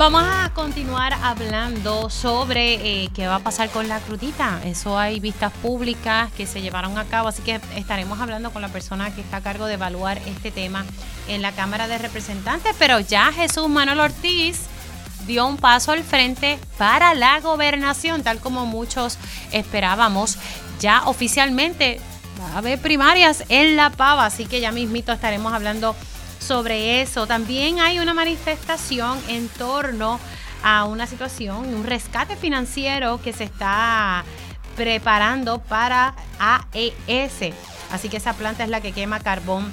Vamos a continuar hablando sobre eh, qué va a pasar con la crudita. Eso hay vistas públicas que se llevaron a cabo, así que estaremos hablando con la persona que está a cargo de evaluar este tema en la Cámara de Representantes. Pero ya Jesús Manuel Ortiz dio un paso al frente para la gobernación, tal como muchos esperábamos. Ya oficialmente va a haber primarias en La Pava, así que ya mismito estaremos hablando sobre eso. También hay una manifestación en torno a una situación, un rescate financiero que se está preparando para AES. Así que esa planta es la que quema carbón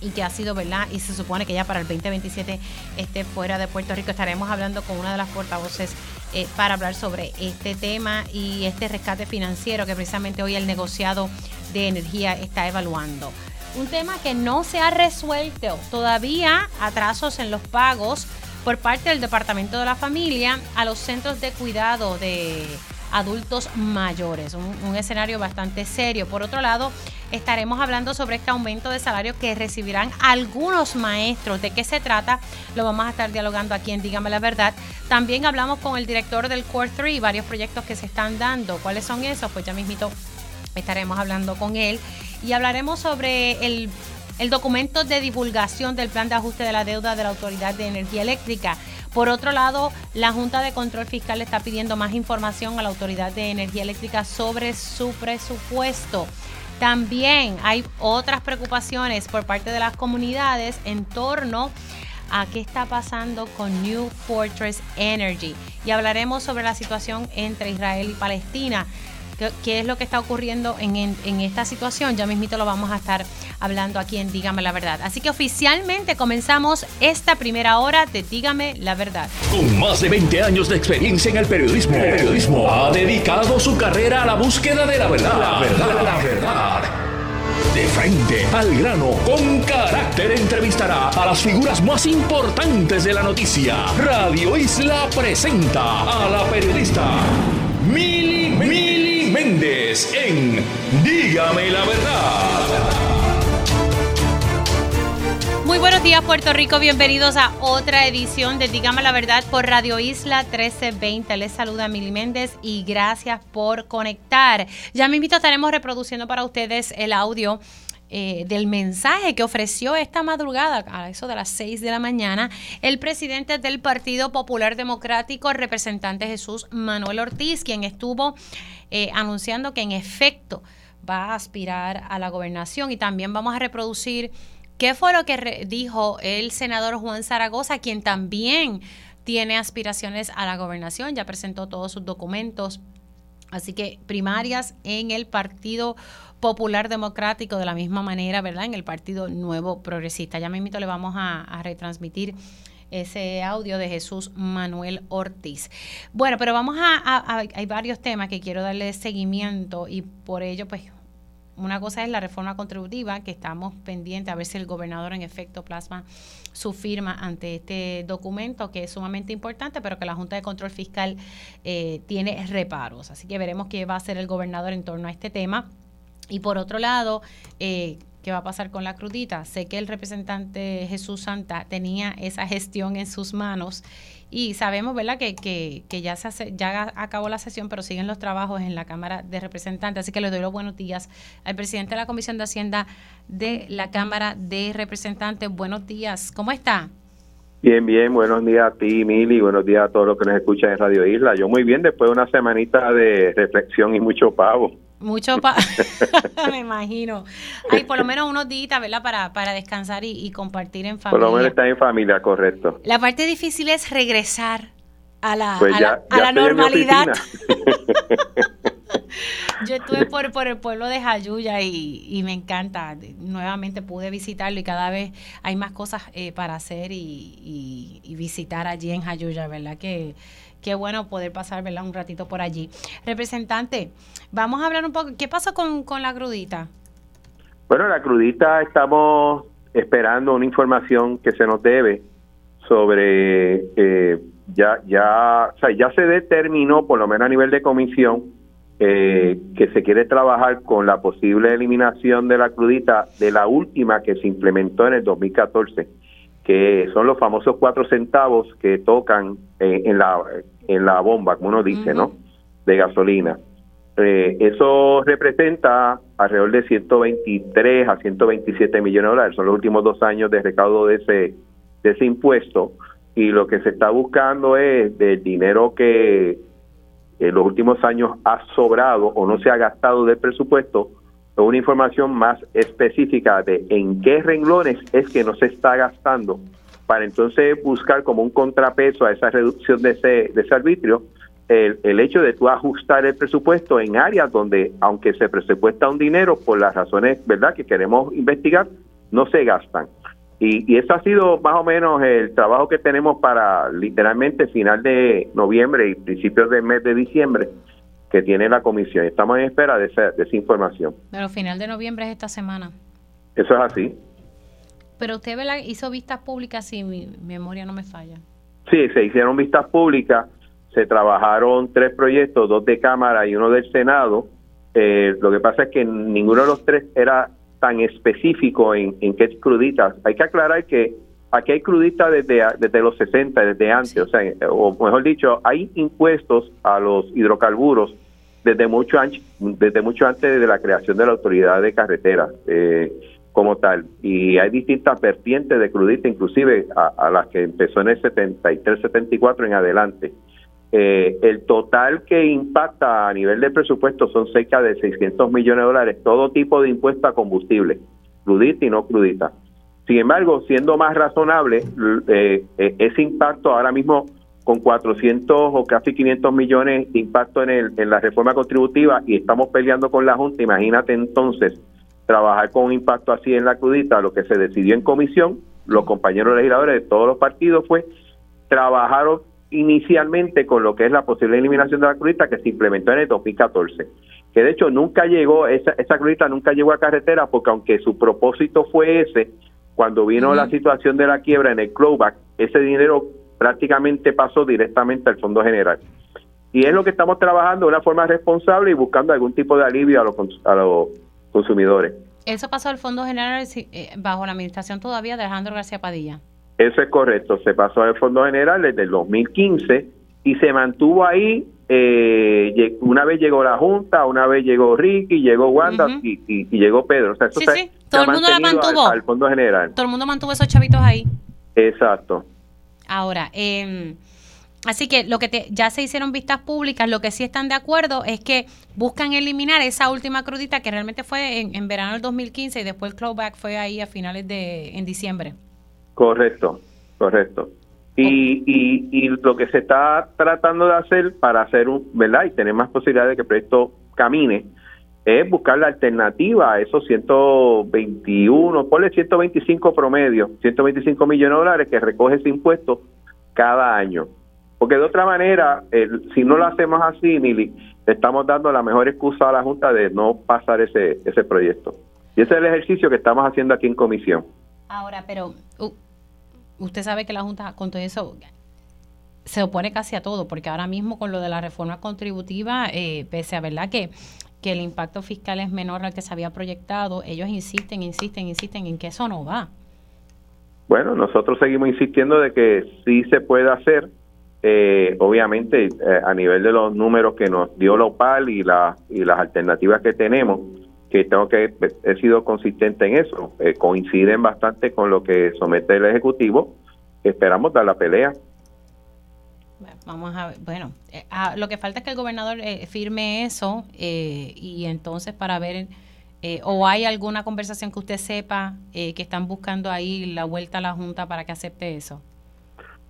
y que ha sido, ¿verdad? Y se supone que ya para el 2027 esté fuera de Puerto Rico. Estaremos hablando con una de las portavoces eh, para hablar sobre este tema y este rescate financiero que precisamente hoy el negociado de energía está evaluando un tema que no se ha resuelto. Todavía atrasos en los pagos por parte del Departamento de la Familia a los centros de cuidado de adultos mayores. Un, escenario bastante serio. Por otro lado, estaremos hablando sobre este aumento de salario que recibirán algunos maestros. ¿De qué se trata? Lo vamos a estar dialogando aquí en Dígame la Verdad. También hablamos con el director del Core 3, varios proyectos que se están dando. ¿Cuáles son esos? Pues ya mismito estaremos hablando con él y hablaremos sobre el, documento de divulgación del plan de ajuste de la deuda de la Autoridad de Energía Eléctrica. Por otro lado, la Junta de Control Fiscal está pidiendo más información a la Autoridad de Energía Eléctrica sobre su presupuesto. También hay otras preocupaciones por parte de las comunidades en torno a qué está pasando con New Fortress Energy. Y hablaremos sobre la situación entre Israel y Palestina qué, es lo que está ocurriendo en, en, esta situación. Ya mismito lo vamos a estar hablando aquí en Dígame la Verdad. Así que oficialmente comenzamos esta primera hora de Dígame la Verdad. Con más de 20 años de experiencia en el periodismo, el periodismo ha dedicado su carrera a la búsqueda de la verdad. La verdad, la verdad. De frente al grano, con carácter entrevistará a las figuras más importantes de la noticia. Radio Isla presenta a la periodista Mili Mili Méndez en Dígame la verdad. Muy buenos días Puerto Rico, bienvenidos a otra edición de Dígame la verdad por Radio Isla 1320. Les saluda Mili Méndez y gracias por conectar. Ya me invito, estaremos reproduciendo para ustedes el audio eh, del mensaje que ofreció esta madrugada, a eso de las 6 de la mañana, el presidente del Partido Popular Democrático, el representante Jesús Manuel Ortiz, quien estuvo eh, anunciando que en efecto va a aspirar a la gobernación y también vamos a reproducir qué fue lo que dijo el senador Juan Zaragoza, quien también tiene aspiraciones a la gobernación, ya presentó todos sus documentos. Así que primarias en el Partido Popular Democrático de la misma manera, ¿verdad? En el Partido Nuevo Progresista. Ya mismo le vamos a, retransmitir ese audio de Jesús Manuel Ortiz. Bueno, pero vamos a, hay varios temas que quiero darle seguimiento y por ello, pues, una cosa es la reforma contributiva, que estamos pendientes a ver si el gobernador en efecto plasma su firma ante este documento, que es sumamente importante, pero que la Junta de Control Fiscal eh, tiene reparos. Así que veremos qué va a hacer el gobernador en torno a este tema. Y por otro lado, eh, ¿qué va a pasar con la crudita? Sé que el representante Jesús Santa tenía esa gestión en sus manos y sabemos, ¿verdad?, que, que, que ya, se hace, ya acabó la sesión, pero siguen los trabajos en la Cámara de Representantes. Así que le doy los buenos días al presidente de la Comisión de Hacienda de la Cámara de Representantes. Buenos días, ¿cómo está? Bien, bien, buenos días a ti, Mili, buenos días a todos los que nos escuchan en Radio Isla. Yo muy bien, después de una semanita de reflexión y mucho pavo. Mucho, pa me imagino. Hay por lo menos unos días, ¿verdad? Para, para descansar y, compartir en familia. Por lo menos está en familia, correcto. La parte difícil es regresar a la, pues a la, normalidad. Yo estuve por, por el pueblo de Jayuya y, y, me encanta. Nuevamente pude visitarlo y cada vez hay más cosas eh, para hacer y, y, visitar allí en Jayuya, ¿verdad? Que qué bueno poder pasar un ratito por allí. Representante, vamos a hablar un poco, ¿qué pasó con, con la crudita? Bueno, la crudita estamos esperando una información que se nos debe sobre eh, ya ya o sea, ya se determinó por lo menos a nivel de comisión eh, que se quiere trabajar con la posible eliminación de la crudita de la última que se implementó en el 2014 que son los famosos cuatro centavos que tocan en, la, en la bomba, como uno dice, ¿no? De gasolina. Eh, eso representa alrededor de 123 a 127 millones de dólares. Son los últimos dos años de recaudo de ese, de ese impuesto. Y lo que se está buscando es del dinero que en los últimos años ha sobrado o no se ha gastado del presupuesto, una información más específica de en qué renglones es que no se está gastando, para entonces buscar como un contrapeso a esa reducción de ese, de ese arbitrio, el, el hecho de tú ajustar el presupuesto en áreas donde, aunque se presupuesta un dinero por las razones verdad que queremos investigar, no se gastan. Y, y eso ha sido más o menos el trabajo que tenemos para literalmente final de noviembre y principios del mes de diciembre que tiene la comisión. Estamos en espera de esa, de esa información. Pero final de noviembre es esta semana. Eso es así. Pero usted hizo vistas públicas, si mi memoria no me falla. Sí, se hicieron vistas públicas, se trabajaron tres proyectos, dos de Cámara y uno del Senado. Eh, lo que pasa es que ninguno de los tres era tan específico en, en qué cruditas. Hay que aclarar que aquí hay cruditas desde, desde los 60, desde antes, o sea, o mejor dicho, hay impuestos a los hidrocarburos desde mucho, antes, desde mucho antes de la creación de la autoridad de carretera eh, como tal. Y hay distintas vertientes de crudita, inclusive a, las que empezó en el 73, 74 en adelante. Eh, el total que impacta a nivel de presupuesto son cerca de 600 millones de dólares, todo tipo de impuesto a combustible, crudita y no crudita. Sin embargo, siendo más razonable, eh, eh, ese impacto ahora mismo con 400 o casi 500 millones de impacto en, el, en la reforma contributiva y estamos peleando con la Junta, imagínate entonces trabajar con un impacto así en la crudita, lo que se decidió en comisión, los compañeros legisladores de todos los partidos fue trabajar inicialmente con lo que es la posible eliminación de la crudita que se implementó en el 2014 que de hecho nunca llegó, esa, esa crudita nunca llegó a carretera porque aunque su propósito fue ese, cuando vino la situación de la quiebra en el clawback, ese dinero prácticamente pasó directamente al Fondo General. Y es lo que estamos trabajando de una forma responsable y buscando algún tipo de alivio a los, a los consumidores. Eso pasó al Fondo General eh, bajo la administración todavía de Alejandro García Padilla. Eso es correcto, se pasó al Fondo General desde el 2015 y se mantuvo ahí. Eh, una vez llegó la Junta, una vez llegó Ricky, llegó Wanda y, llegó Pedro. O sea, sí, sí. todo el mundo la mantuvo. Al, Fondo General. Todo el mundo mantuvo esos chavitos ahí. Exacto. Ahora, eh, así que lo que te, ya se hicieron vistas públicas, lo que sí están de acuerdo es que buscan eliminar esa última crudita que realmente fue en, en verano del 2015 y después el clawback fue ahí a finales de en diciembre. Correcto, correcto. Y, y, y lo que se está tratando de hacer para hacer un, ¿verdad? Y tener más posibilidades de que el proyecto camine, es buscar la alternativa a esos 121, ponle 125 promedio, 125 millones de dólares que recoge ese impuesto cada año. Porque de otra manera, si no lo hacemos así, Mili, le estamos dando la mejor excusa a la Junta de no pasar ese, ese proyecto. Y ese es el ejercicio que estamos haciendo aquí en comisión. Ahora, pero usted sabe que la Junta con todo eso se opone casi a todo, porque ahora mismo con lo de la reforma contributiva, eh, pese a verdad que, que el impacto fiscal es menor al que se había proyectado, ellos insisten, insisten, insisten en que eso no va. Bueno, nosotros seguimos insistiendo de que sí se puede hacer, eh, obviamente eh, a nivel de los números que nos dio la OPAL y, y las alternativas que tenemos, que tengo que he sido consistente en eso, eh, coinciden bastante con lo que somete el Ejecutivo, esperamos dar la pelea. Vamos a ver, bueno, eh, ah, lo que falta es que el gobernador eh, firme eso y entonces para ver, o hay alguna conversación que usted sepa que están buscando ahí la vuelta a la Junta para que acepte eso.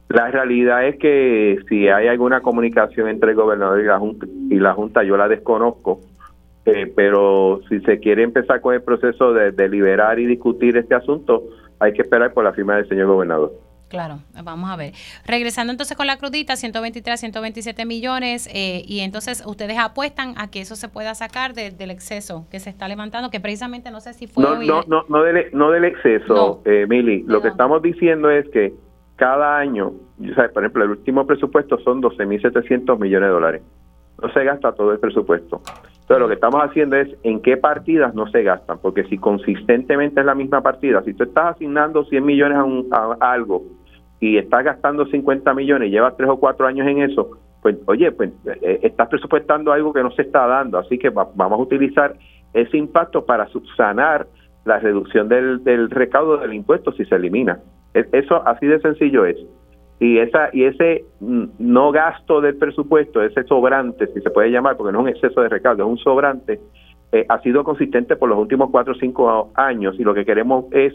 La realidad es que si hay alguna comunicación entre el gobernador y la Junta, y la junta yo la desconozco, eh, pero si se quiere empezar con el proceso de deliberar y discutir este asunto, hay que esperar por la firma del señor gobernador. Claro, vamos a ver. Regresando entonces con la crudita, 123, 127 millones, eh, y entonces ustedes apuestan a que eso se pueda sacar del exceso que se está levantando, que precisamente no sé si fue... No, no, no, no, del, no del exceso, eh, Mili. Lo que estamos diciendo es que cada año, por ejemplo, el último presupuesto son 12.700 millones de dólares. No se gasta todo el presupuesto Entonces lo que estamos haciendo es en qué partidas no se gastan, porque si consistentemente es la misma partida, si tú estás asignando 100 millones a, algo y estás gastando 50 millones y llevas 3 o 4 años en eso, pues oye, pues eh, estás presupuestando algo que no se está dando, así que vamos a utilizar ese impacto para subsanar la reducción del, del recaudo del impuesto si se elimina. E, eso así de sencillo es. Y esa y ese no gasto del presupuesto, ese sobrante, si se puede llamar, porque no es un exceso de recaudo, es un sobrante, eh, ha sido consistente por los últimos cuatro o cinco años y lo que queremos es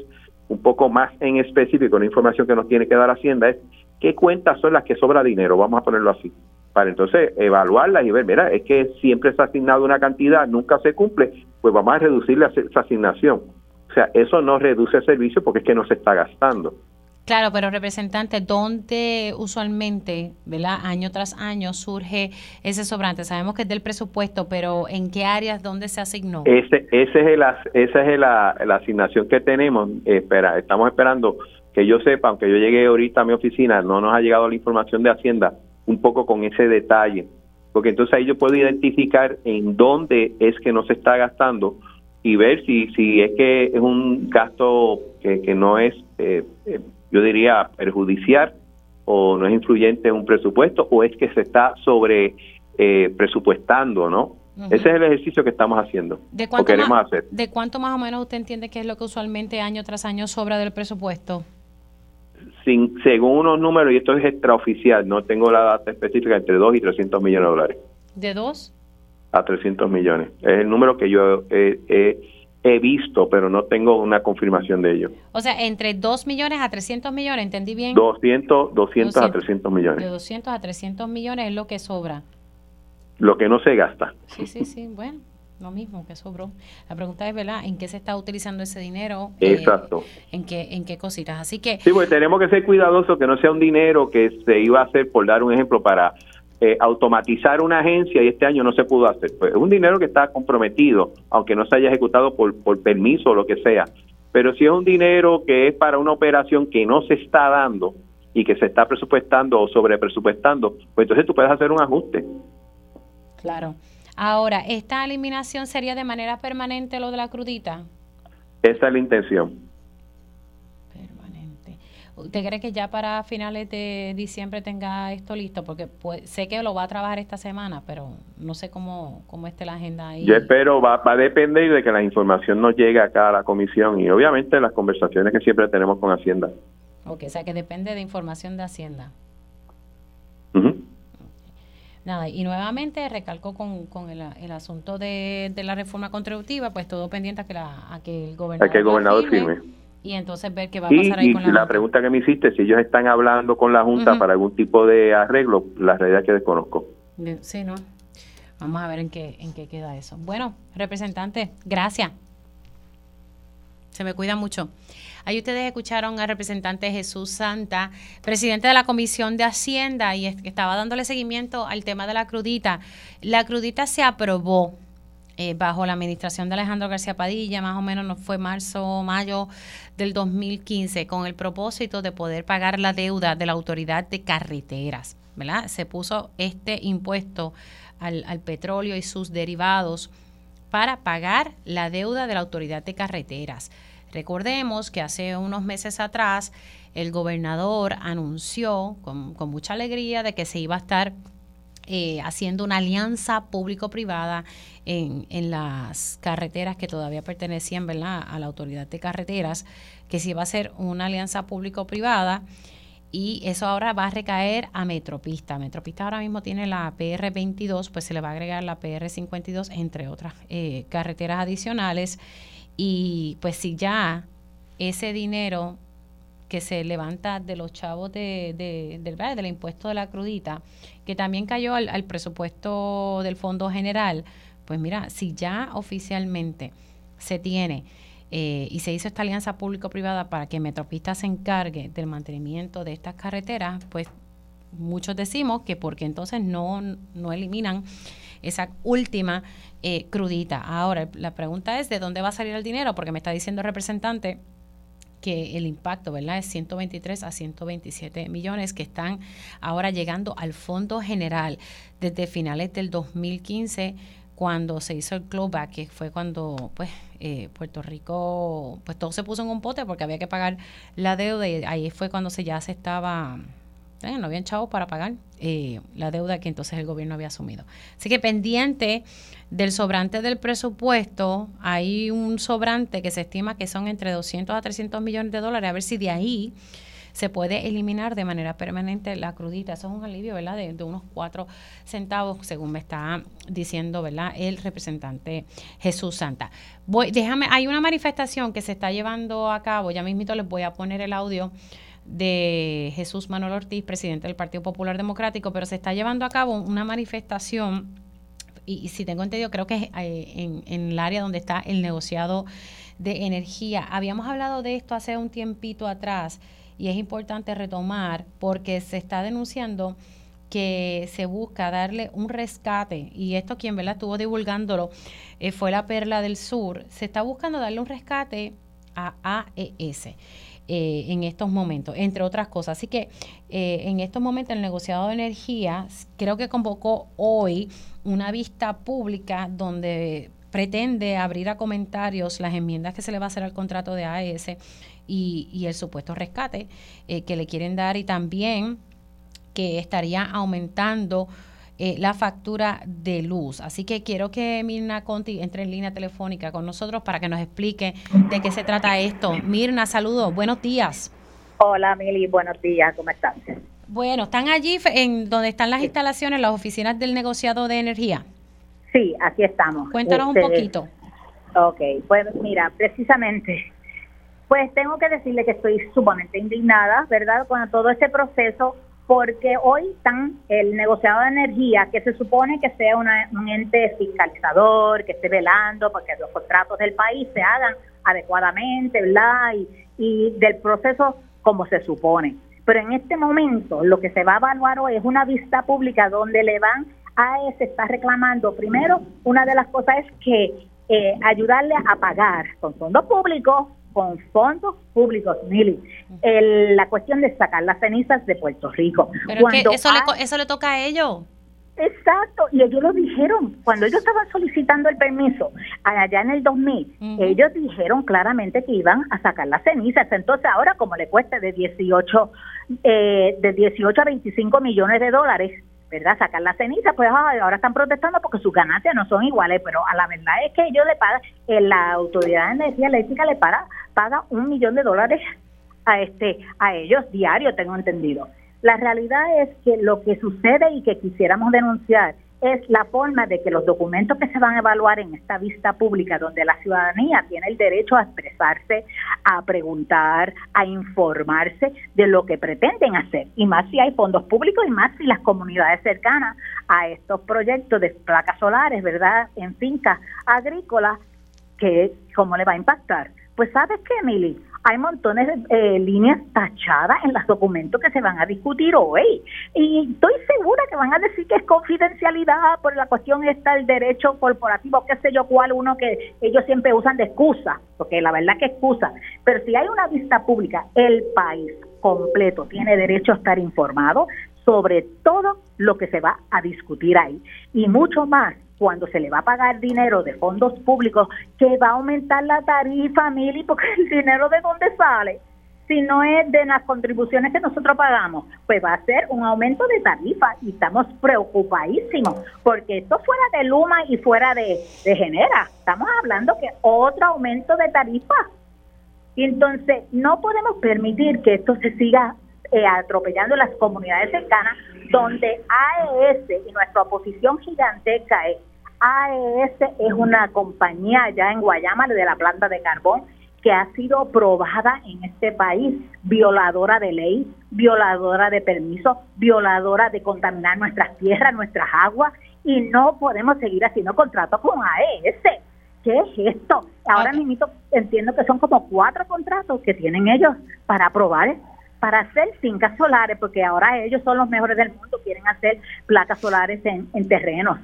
un poco más en específico, una información que nos tiene que dar Hacienda es qué cuentas son las que sobra dinero, vamos a ponerlo así, para entonces evaluarlas y ver, mira, es que siempre se ha asignado una cantidad, nunca se cumple, pues vamos a reducir esa asignación. O sea, eso no reduce el servicio porque es que no se está gastando. Claro, pero representante, ¿dónde usualmente, ¿verdad? Año tras año surge ese sobrante? Sabemos que es del presupuesto, pero ¿en qué áreas, dónde se asignó? Ese, ese es el, esa es la, asignación que tenemos. Espera, estamos esperando que yo sepa, aunque yo llegué ahorita a mi oficina, no nos ha llegado la información de Hacienda, un poco con ese detalle, porque entonces ahí yo puedo identificar en dónde es que no se está gastando y ver si, si es que es un gasto que, que no es, eh, eh, yo diría, perjudicial o no es influyente en un presupuesto o es que se está sobre eh, presupuestando, ¿no? Ese es el ejercicio que estamos haciendo. ¿De cuánto, queremos más, hacer. ¿De cuánto más o menos usted entiende que es lo que usualmente año tras año sobra del presupuesto? Sin, según unos números, y esto es extraoficial, no tengo la data específica, entre 2 y 300 millones de dólares. ¿De 2? a 300 millones. Es el número que yo he, visto, pero no tengo una confirmación de ello. O sea, entre 2 millones a 300 millones, ¿entendí bien? 200, 200, a 300 millones. De 200 a 300 millones es lo que sobra. Lo que no se gasta. Sí, sí, sí, bueno, lo mismo que sobró. La pregunta es, ¿verdad? ¿En qué se está utilizando ese dinero? Eh, Exacto. ¿En qué, en qué cositas? Así que... Sí, pues tenemos que ser cuidadosos que no sea un dinero que se iba a hacer, por dar un ejemplo, para eh, automatizar una agencia y este año no se pudo hacer. Pues es un dinero que está comprometido, aunque no se haya ejecutado por, por permiso o lo que sea. Pero si es un dinero que es para una operación que no se está dando y que se está presupuestando o sobrepresupuestando, pues entonces tú puedes hacer un ajuste. Claro. Ahora, ¿esta eliminación sería de manera permanente lo de la crudita? Esa es la intención. ¿Usted cree que ya para finales de diciembre tenga esto listo? Porque pues, sé que lo va a trabajar esta semana, pero no sé cómo, cómo esté la agenda ahí. Yo espero, va, va a depender de que la información nos llegue acá a la comisión y obviamente las conversaciones que siempre tenemos con Hacienda. Ok, o sea que depende de información de Hacienda. Nada, y nuevamente recalco con, con el, asunto de, la reforma contributiva, pues todo pendiente a que, la, a que el gobernador, a que el gobernador firme y entonces ver qué va a pasar ahí con la, la pregunta que me hiciste, si ellos están hablando con la Junta para algún tipo de arreglo, la realidad es que desconozco. Sí, ¿no? Vamos a ver en qué, en qué queda eso. Bueno, representante, gracias. Se me cuida mucho. Ahí ustedes escucharon al representante Jesús Santa, presidente de la Comisión de Hacienda, y estaba dándole seguimiento al tema de la crudita. La crudita se aprobó eh, bajo la administración de Alejandro García Padilla, más o menos no fue marzo o mayo del 2015, con el propósito de poder pagar la deuda de la autoridad de carreteras. ¿verdad? Se puso este impuesto al, al petróleo y sus derivados para pagar la deuda de la autoridad de carreteras. Recordemos que hace unos meses atrás el gobernador anunció con, con mucha alegría de que se iba a estar eh, haciendo una alianza público-privada en, en, las carreteras que todavía pertenecían a la autoridad de carreteras, que si va a ser una alianza público-privada y eso ahora va a recaer a Metropista. Metropista ahora mismo tiene la PR22, pues se le va a agregar la PR52, entre otras eh, carreteras adicionales. Y pues si ya ese dinero que se levanta de los chavos de, de, del impuesto de la crudita, que también cayó al, presupuesto del Fondo General, pues mira, si ya oficialmente se tiene eh, y se hizo esta alianza público-privada para que Metropista se encargue del mantenimiento de estas carreteras, pues muchos decimos que porque entonces no, no eliminan esa última eh, crudita. Ahora, la pregunta es de dónde va a salir el dinero, porque me está diciendo el representante que el impacto, ¿verdad? Es 123 a 127 millones que están ahora llegando al Fondo General desde finales del 2015 cuando se hizo el clawback, que fue cuando pues eh, Puerto Rico, pues todo se puso en un pote porque había que pagar la deuda y ahí fue cuando se ya se estaba, eh, no habían chavos para pagar eh, la deuda que entonces el gobierno había asumido. Así que pendiente del sobrante del presupuesto, hay un sobrante que se estima que son entre 200 a 300 millones de dólares, a ver si de ahí se puede eliminar de manera permanente la crudita. Eso es un alivio, ¿verdad? De, unos cuatro centavos, según me está diciendo, ¿verdad? El representante Jesús Santa. Voy, déjame, hay una manifestación que se está llevando a cabo, ya mismito les voy a poner el audio de Jesús Manuel Ortiz, presidente del Partido Popular Democrático, pero se está llevando a cabo una manifestación y, si tengo entendido, creo que es eh, en, en, el área donde está el negociado de energía. Habíamos hablado de esto hace un tiempito atrás y es importante retomar porque se está denunciando que se busca darle un rescate, y esto quien ¿verdad? estuvo divulgándolo eh, fue la Perla del Sur, se está buscando darle un rescate a AES. Eh, en estos momentos, entre otras cosas. Así que eh, en estos momentos el negociado de energía creo que convocó hoy una vista pública donde pretende abrir a comentarios las enmiendas que se le va a hacer al contrato de AES y, el supuesto rescate eh, que le quieren dar y también que estaría aumentando eh, la factura de luz. Así que quiero que Mirna Conti entre en línea telefónica con nosotros para que nos explique de qué se trata esto. Mirna, saludos, buenos días. Hola, Mili, buenos días, ¿cómo están? Bueno, ¿están allí en donde están las instalaciones, las oficinas del negociado de energía? Sí, aquí estamos. Cuéntanos un este, poquito. Ok, pues mira, precisamente pues tengo que decirle que estoy sumamente indignada, ¿verdad?, con todo este proceso, porque hoy están el negociado de energía, que se supone que sea un ente fiscalizador, que esté velando porque los contratos del país se hagan adecuadamente, ¿verdad?, y, y del proceso como se supone. Pero en este momento lo que se va a evaluar hoy es una vista pública donde le van a se está reclamando, primero, una de las cosas es que eh, ayudarle a pagar con fondos públicos con fondos públicos, Mili, la cuestión de sacar las cenizas de Puerto Rico. Pero que eso, le, eso le toca a ellos. Exacto, y ellos lo dijeron, cuando ellos estaban solicitando el permiso allá en el 2000, ellos dijeron claramente que iban a sacar las cenizas, entonces ahora como le cuesta de 18, eh, de 18 a 25 millones de dólares, ¿verdad? Sacar la ceniza, pues ahora están protestando porque sus ganancias no son iguales, pero a la verdad es que ellos le pagan, eh, la Autoridad de Energía Eléctrica le paga, paga un millón de dólares a este a ellos diario, tengo entendido. La realidad es que lo que sucede y que quisiéramos denunciar es la forma de que los documentos que se van a evaluar en esta vista pública, donde la ciudadanía tiene el derecho a expresarse, a preguntar, a informarse de lo que pretenden hacer, y más si hay fondos públicos y más si las comunidades cercanas a estos proyectos de placas solares, ¿verdad?, en fincas agrícolas, que cómo le va a impactar. Pues sabes qué, Emily, hay montones de eh, líneas tachadas en los documentos que se van a discutir hoy. Y estoy segura que van a decir que es confidencialidad por la cuestión está el derecho corporativo, qué sé yo cuál, uno que ellos siempre usan de excusa, porque la verdad que excusa. Pero si hay una vista pública, el país completo tiene derecho a estar informado sobre todo lo que se va a discutir ahí. Y mucho más cuando se le va a pagar dinero de fondos públicos, que va a aumentar la tarifa, Mili, porque el dinero de dónde sale, si no es de las contribuciones que nosotros pagamos, pues va a ser un aumento de tarifa y estamos preocupadísimos, porque esto fuera de Luma y fuera de, de Genera, estamos hablando que otro aumento de tarifa. Y entonces no podemos permitir que esto se siga eh, atropellando las comunidades cercanas, donde AES y nuestra oposición gigantesca es AES es una compañía allá en Guayama de la planta de carbón que ha sido probada en este país, violadora de ley, violadora de permisos, violadora de contaminar nuestras tierras, nuestras aguas, y no podemos seguir haciendo contratos con AES. ¿Qué es esto? Ahora mismo entiendo que son como cuatro contratos que tienen ellos para aprobar para hacer fincas solares, porque ahora ellos son los mejores del mundo, quieren hacer placas solares en, en terrenos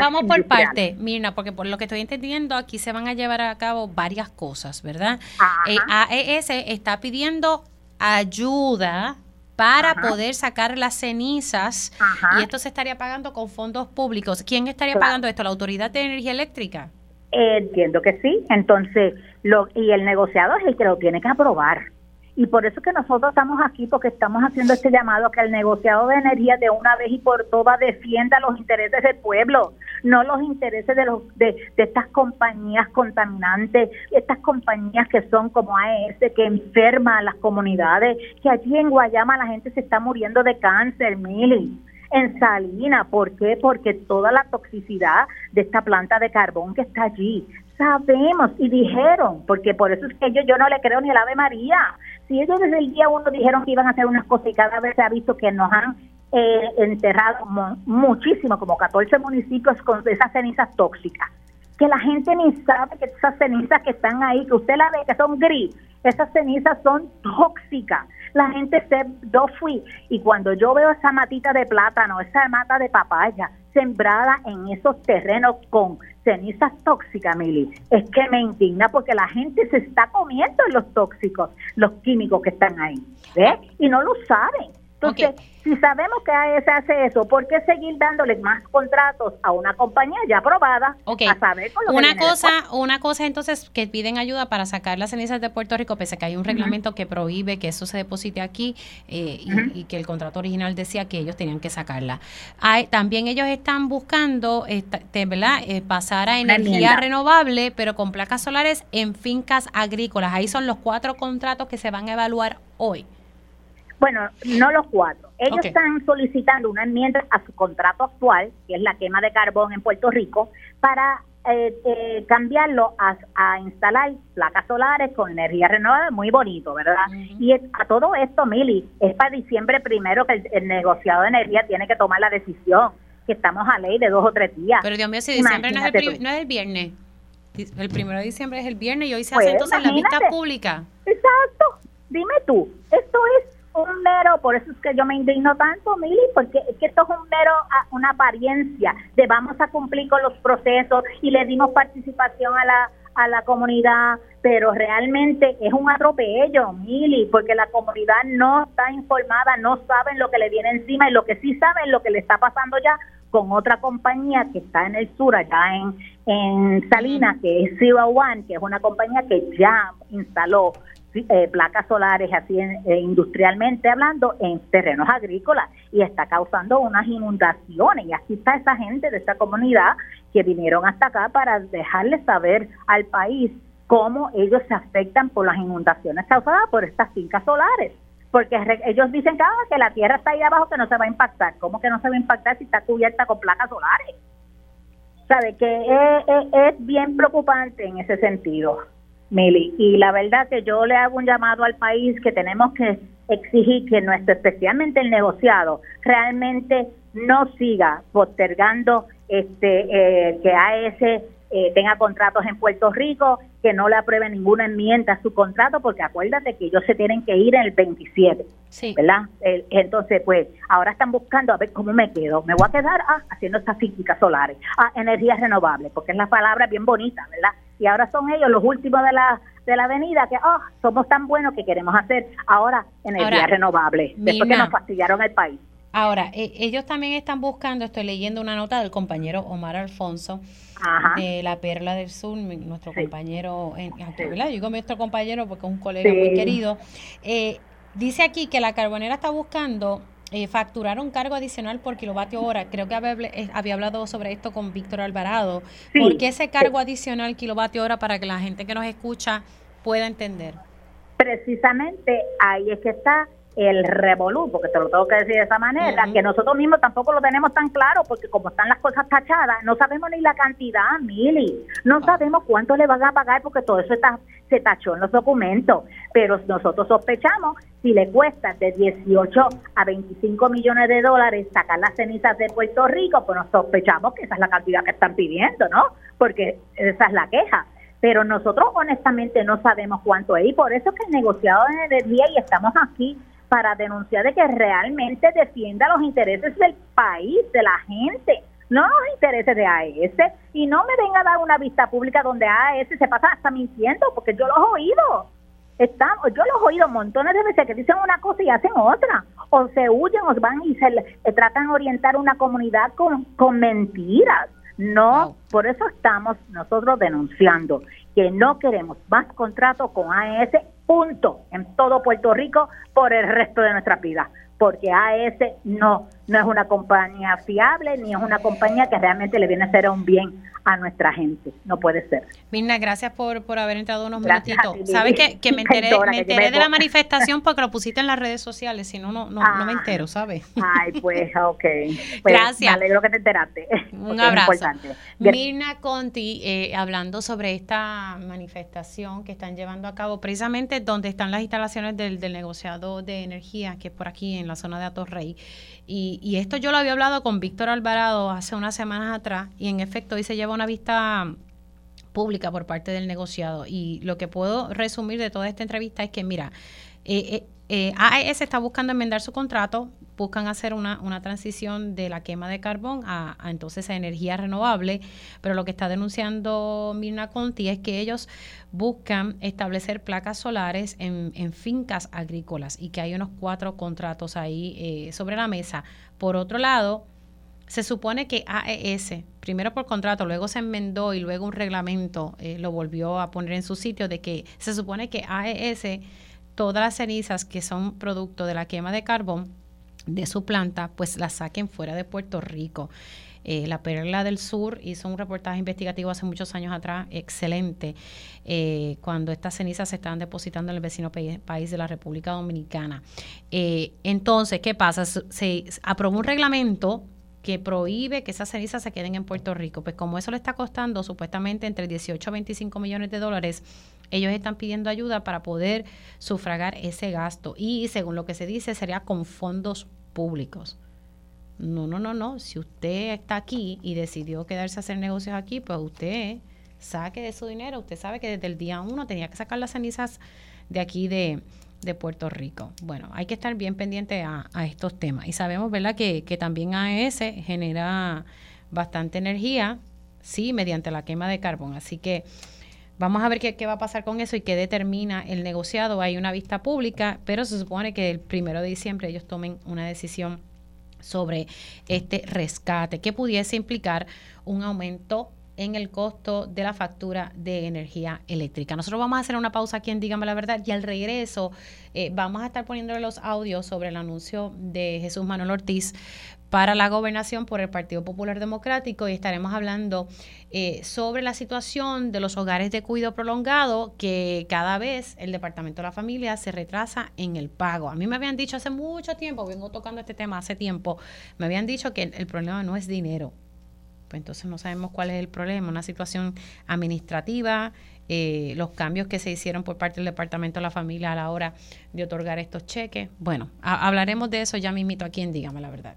vamos por parte, Mirna, porque por lo que estoy entendiendo, aquí se van a llevar a cabo varias cosas, ¿verdad? Eh, AES está pidiendo ayuda para poder sacar las cenizas y esto se estaría pagando con fondos públicos. ¿Quién estaría pagando esto? ¿La Autoridad de Energía Eléctrica? entiendo que sí. Entonces, lo, y el negociador es el que lo tiene que aprobar. Y por eso que nosotros estamos aquí, porque estamos haciendo este llamado a que el negociado de energía de una vez y por todas defienda los intereses del pueblo, no los intereses de, los, de, estas compañías contaminantes, estas compañías que son como AES, que enferman a las comunidades, que allí en Guayama la gente se está muriendo de cáncer, Mili en Salina. ¿Por qué? Porque toda la toxicidad de esta planta de carbón que está allí, sabemos y dijeron, porque por eso es que yo, yo no le creo ni el Ave María. Si ellos desde el día uno dijeron que iban a hacer unas cosas y cada vez se ha visto que nos han eh, enterrado muchísimo, como 14 municipios con esas cenizas tóxicas, que la gente ni sabe que esas cenizas que están ahí, que usted la ve que son gris, esas cenizas son tóxicas. La gente se do fui y cuando yo veo esa matita de plátano, esa mata de papaya sembrada en esos terrenos con cenizas tóxicas, Mili, es que me indigna porque la gente se está comiendo los tóxicos, los químicos que están ahí, ¿ves? Y no lo saben. Entonces, si sabemos que AES hace eso, ¿por qué seguir dándole más contratos a una compañía ya aprobada a saber con lo una cosa, una cosa entonces que piden ayuda para sacar las cenizas de Puerto Rico, pese a que hay un reglamento que prohíbe que eso se deposite aquí eh, y, que el contrato original decía que ellos tenían que sacarla. Hay, también ellos están buscando, ¿verdad? Eh, pasar a energía renovable, pero con placas solares en fincas agrícolas. Ahí son los cuatro contratos que se van a evaluar hoy. Bueno, no los cuatro. Ellos están solicitando una enmienda a su contrato actual, que es la quema de carbón en Puerto Rico, para eh, eh, cambiarlo a, instalar placas solares con energía renovable, muy bonito, ¿verdad? Y a todo esto, Mili, es para diciembre primero que el, negociado de energía tiene que tomar la decisión, que estamos a ley de dos o tres días. Pero Dios mío, si diciembre no es, el, no es, el, viernes, el primero de diciembre es el viernes y hoy se hace pues, entonces la vista pública. Exacto, dime tú, esto es un mero, por eso es que yo me indigno tanto, Mili, porque es que esto es un mero, una apariencia de vamos a cumplir con los procesos y le dimos participación a la, a la comunidad, pero realmente es un atropello, Mili, porque la comunidad no está informada, no saben lo que le viene encima y lo que sí saben lo que le está pasando ya con otra compañía que está en el sur, allá en, en Salinas, que es Zero One, que es una compañía que ya instaló eh, placas solares así eh, industrialmente hablando en terrenos agrícolas y está causando unas inundaciones y aquí está esa gente de esta comunidad que vinieron hasta acá para dejarle saber al país cómo ellos se afectan por las inundaciones causadas por estas fincas solares porque ellos dicen que, ah, que la tierra está ahí abajo que no se va a impactar. ¿Cómo que no se va a impactar si está cubierta con placas solares? Sabe que es bien preocupante en ese sentido. Mili. Y la verdad que yo le hago un llamado al país que tenemos que exigir que nuestro, especialmente el negociado, realmente no siga postergando este eh, que AES eh, tenga contratos en Puerto Rico, que no le apruebe ninguna enmienda a su contrato, porque acuérdate que ellos se tienen que ir en el 27, sí. ¿verdad? entonces, pues, ahora están buscando a ver cómo me quedo. Me voy a quedar ah, haciendo estas físicas solares, ah, energías renovables, porque es la palabra bien bonita, ¿verdad? Y ahora son ellos los últimos de la de la avenida que, oh, somos tan buenos que queremos hacer ahora energías renovables, después que nos fastidiaron el país. Ahora, e, ellos también están buscando, estoy leyendo una nota del compañero Omar Alfonso, de la Perla del Sur, nuestro compañero, en, Yo digo nuestro compañero porque es un colega muy querido. Eh, dice aquí que la carbonera está buscando eh, facturar un cargo adicional por kilovatio hora. Creo que había, eh, había hablado sobre esto con Víctor Alvarado. ¿Por qué ese cargo adicional kilovatio hora para que la gente que nos escucha pueda entender? Precisamente ahí es que está el revolú, porque te lo tengo que decir de esa manera, que nosotros mismos tampoco lo tenemos tan claro, porque como están las cosas tachadas, no sabemos ni la cantidad, Mili, no ah. sabemos cuánto le van a pagar, porque todo eso está, se tachó en los documentos, pero nosotros sospechamos si le cuesta de 18 a 25 millones de dólares sacar las cenizas de Puerto Rico, pues nos sospechamos que esa es la cantidad que están pidiendo, ¿no? Porque esa es la queja pero nosotros honestamente no sabemos cuánto es y por eso es que el negociado de energía y estamos aquí para denunciar de que realmente defienda los intereses del país, de la gente, no los intereses de AES. Y no me venga a dar una vista pública donde AES se pasa hasta mintiendo, porque yo los he oído. Estamos, yo los he oído montones de veces que dicen una cosa y hacen otra. o se huyen o van y se eh, tratan de orientar una comunidad con, con mentiras. No, por eso estamos nosotros denunciando que no queremos más contratos con AES, punto, en todo Puerto Rico por el resto de nuestra vida, porque AES no, no es una compañía fiable ni es una compañía que realmente le viene a hacer un bien a nuestra gente. No puede ser. Mirna, gracias por, por haber entrado unos minutitos. Sabes que, que, me enteré, me enteré de la manifestación porque lo pusiste en las redes sociales, si no, no, no, me ah. entero, ¿sabes? Ay, pues, ok. Pues, gracias. Me alegro que te enteraste. Un abrazo. Mirna Conti, eh, hablando sobre esta manifestación que están llevando a cabo, precisamente donde están las instalaciones del, del negociado de energía, que es por aquí en la zona de Atorrey. Y, y esto yo lo había hablado con Víctor Alvarado hace unas semanas atrás, y en efecto hoy se lleva una vista pública por parte del negociado. Y lo que puedo resumir de toda esta entrevista es que, mira, eh, eh, eh AES está buscando enmendar su contrato, buscan hacer una, una transición de la quema de carbón a, entonces a energía renovable, pero lo que está denunciando Mirna Conti es que ellos buscan establecer placas solares en, en fincas agrícolas y que hay unos cuatro contratos ahí eh, sobre la mesa. Por otro lado, se supone que AES, primero por contrato, luego se enmendó y luego un reglamento eh, lo volvió a poner en su sitio de que se supone que AES, todas las cenizas que son producto de la quema de carbón de su planta, pues las saquen fuera de Puerto Rico. Eh, la Perla del Sur hizo un reportaje investigativo hace muchos años atrás, excelente, eh, cuando estas cenizas se estaban depositando en el vecino país, de la República Dominicana. entonces, ¿qué pasa? Se aprobó un reglamento que prohíbe que esas cenizas se queden en Puerto Rico. Pues como eso le está costando supuestamente entre 18 a 25 millones de dólares, ellos están pidiendo ayuda para poder sufragar ese gasto. Y según lo que se dice, sería con fondos públicos. No, no, no, no. Si usted está aquí y decidió quedarse a hacer negocios aquí, pues usted saque de su dinero. Usted sabe que desde el día uno tenía que sacar las cenizas de aquí de, Puerto Rico. Bueno, hay que estar bien pendiente a, estos temas. Y sabemos, ¿verdad?, que, que también AES genera bastante energía, sí, mediante la quema de carbón. Así que vamos a ver qué, qué, va a pasar con eso y qué determina el negociado. Hay una vista pública, pero se supone que el primero de diciembre ellos tomen una decisión sobre este rescate que pudiese implicar un aumento en el costo de la factura de energía eléctrica. Nosotros vamos a hacer una pausa aquí en Dígame la Verdad y al regreso eh, vamos a estar poniéndole los audios sobre el anuncio de Jesús Manuel Ortiz para la gobernación por el Partido Popular Democrático y estaremos hablando eh, sobre la situación de los hogares de cuidado prolongado que cada vez el Departamento de la Familia se retrasa en el pago. A mí me habían dicho hace mucho tiempo, vengo tocando este tema hace tiempo, me habían dicho que el problema no es dinero, pues entonces no sabemos cuál es el problema, una situación administrativa, eh, los cambios que se hicieron por parte del Departamento de la Familia a la hora de otorgar estos cheques. Bueno, hablaremos de eso ya mismito aquí en Dígame la Verdad.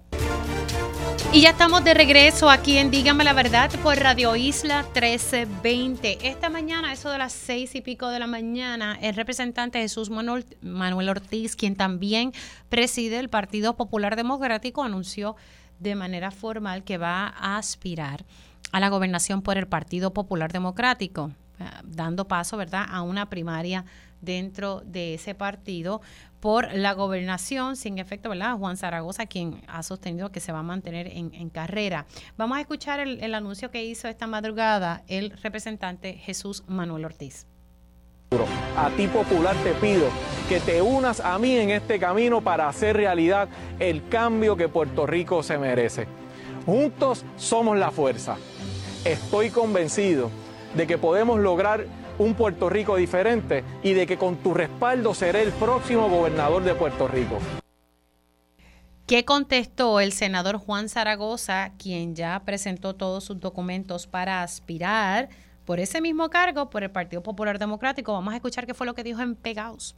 Y ya estamos de regreso aquí en Dígame la Verdad por Radio Isla 1320. Esta mañana, eso de las seis y pico de la mañana, el representante Jesús Manuel, Ortiz, quien también preside el Partido Popular Democrático, anunció de manera formal que va a aspirar a la gobernación por el Partido Popular Democrático, eh, dando paso, ¿verdad?, a una primaria dentro de ese partido por la gobernación, sin efecto, ¿verdad? Juan Zaragoza, quien ha sostenido que se va a mantener en, carrera. Vamos a escuchar el, el anuncio que hizo esta madrugada el representante Jesús Manuel Ortiz. A ti popular te pido que te unas a mí en este camino para hacer realidad el cambio que Puerto Rico se merece. Juntos somos la fuerza. Estoy convencido de que podemos lograr un Puerto Rico diferente y de que con tu respaldo seré el próximo gobernador de Puerto Rico. ¿Qué contestó el senador Juan Zaragoza, quien ya presentó todos sus documentos para aspirar por ese mismo cargo, por el Partido Popular Democrático. Vamos a escuchar qué fue lo que dijo en Pegaos.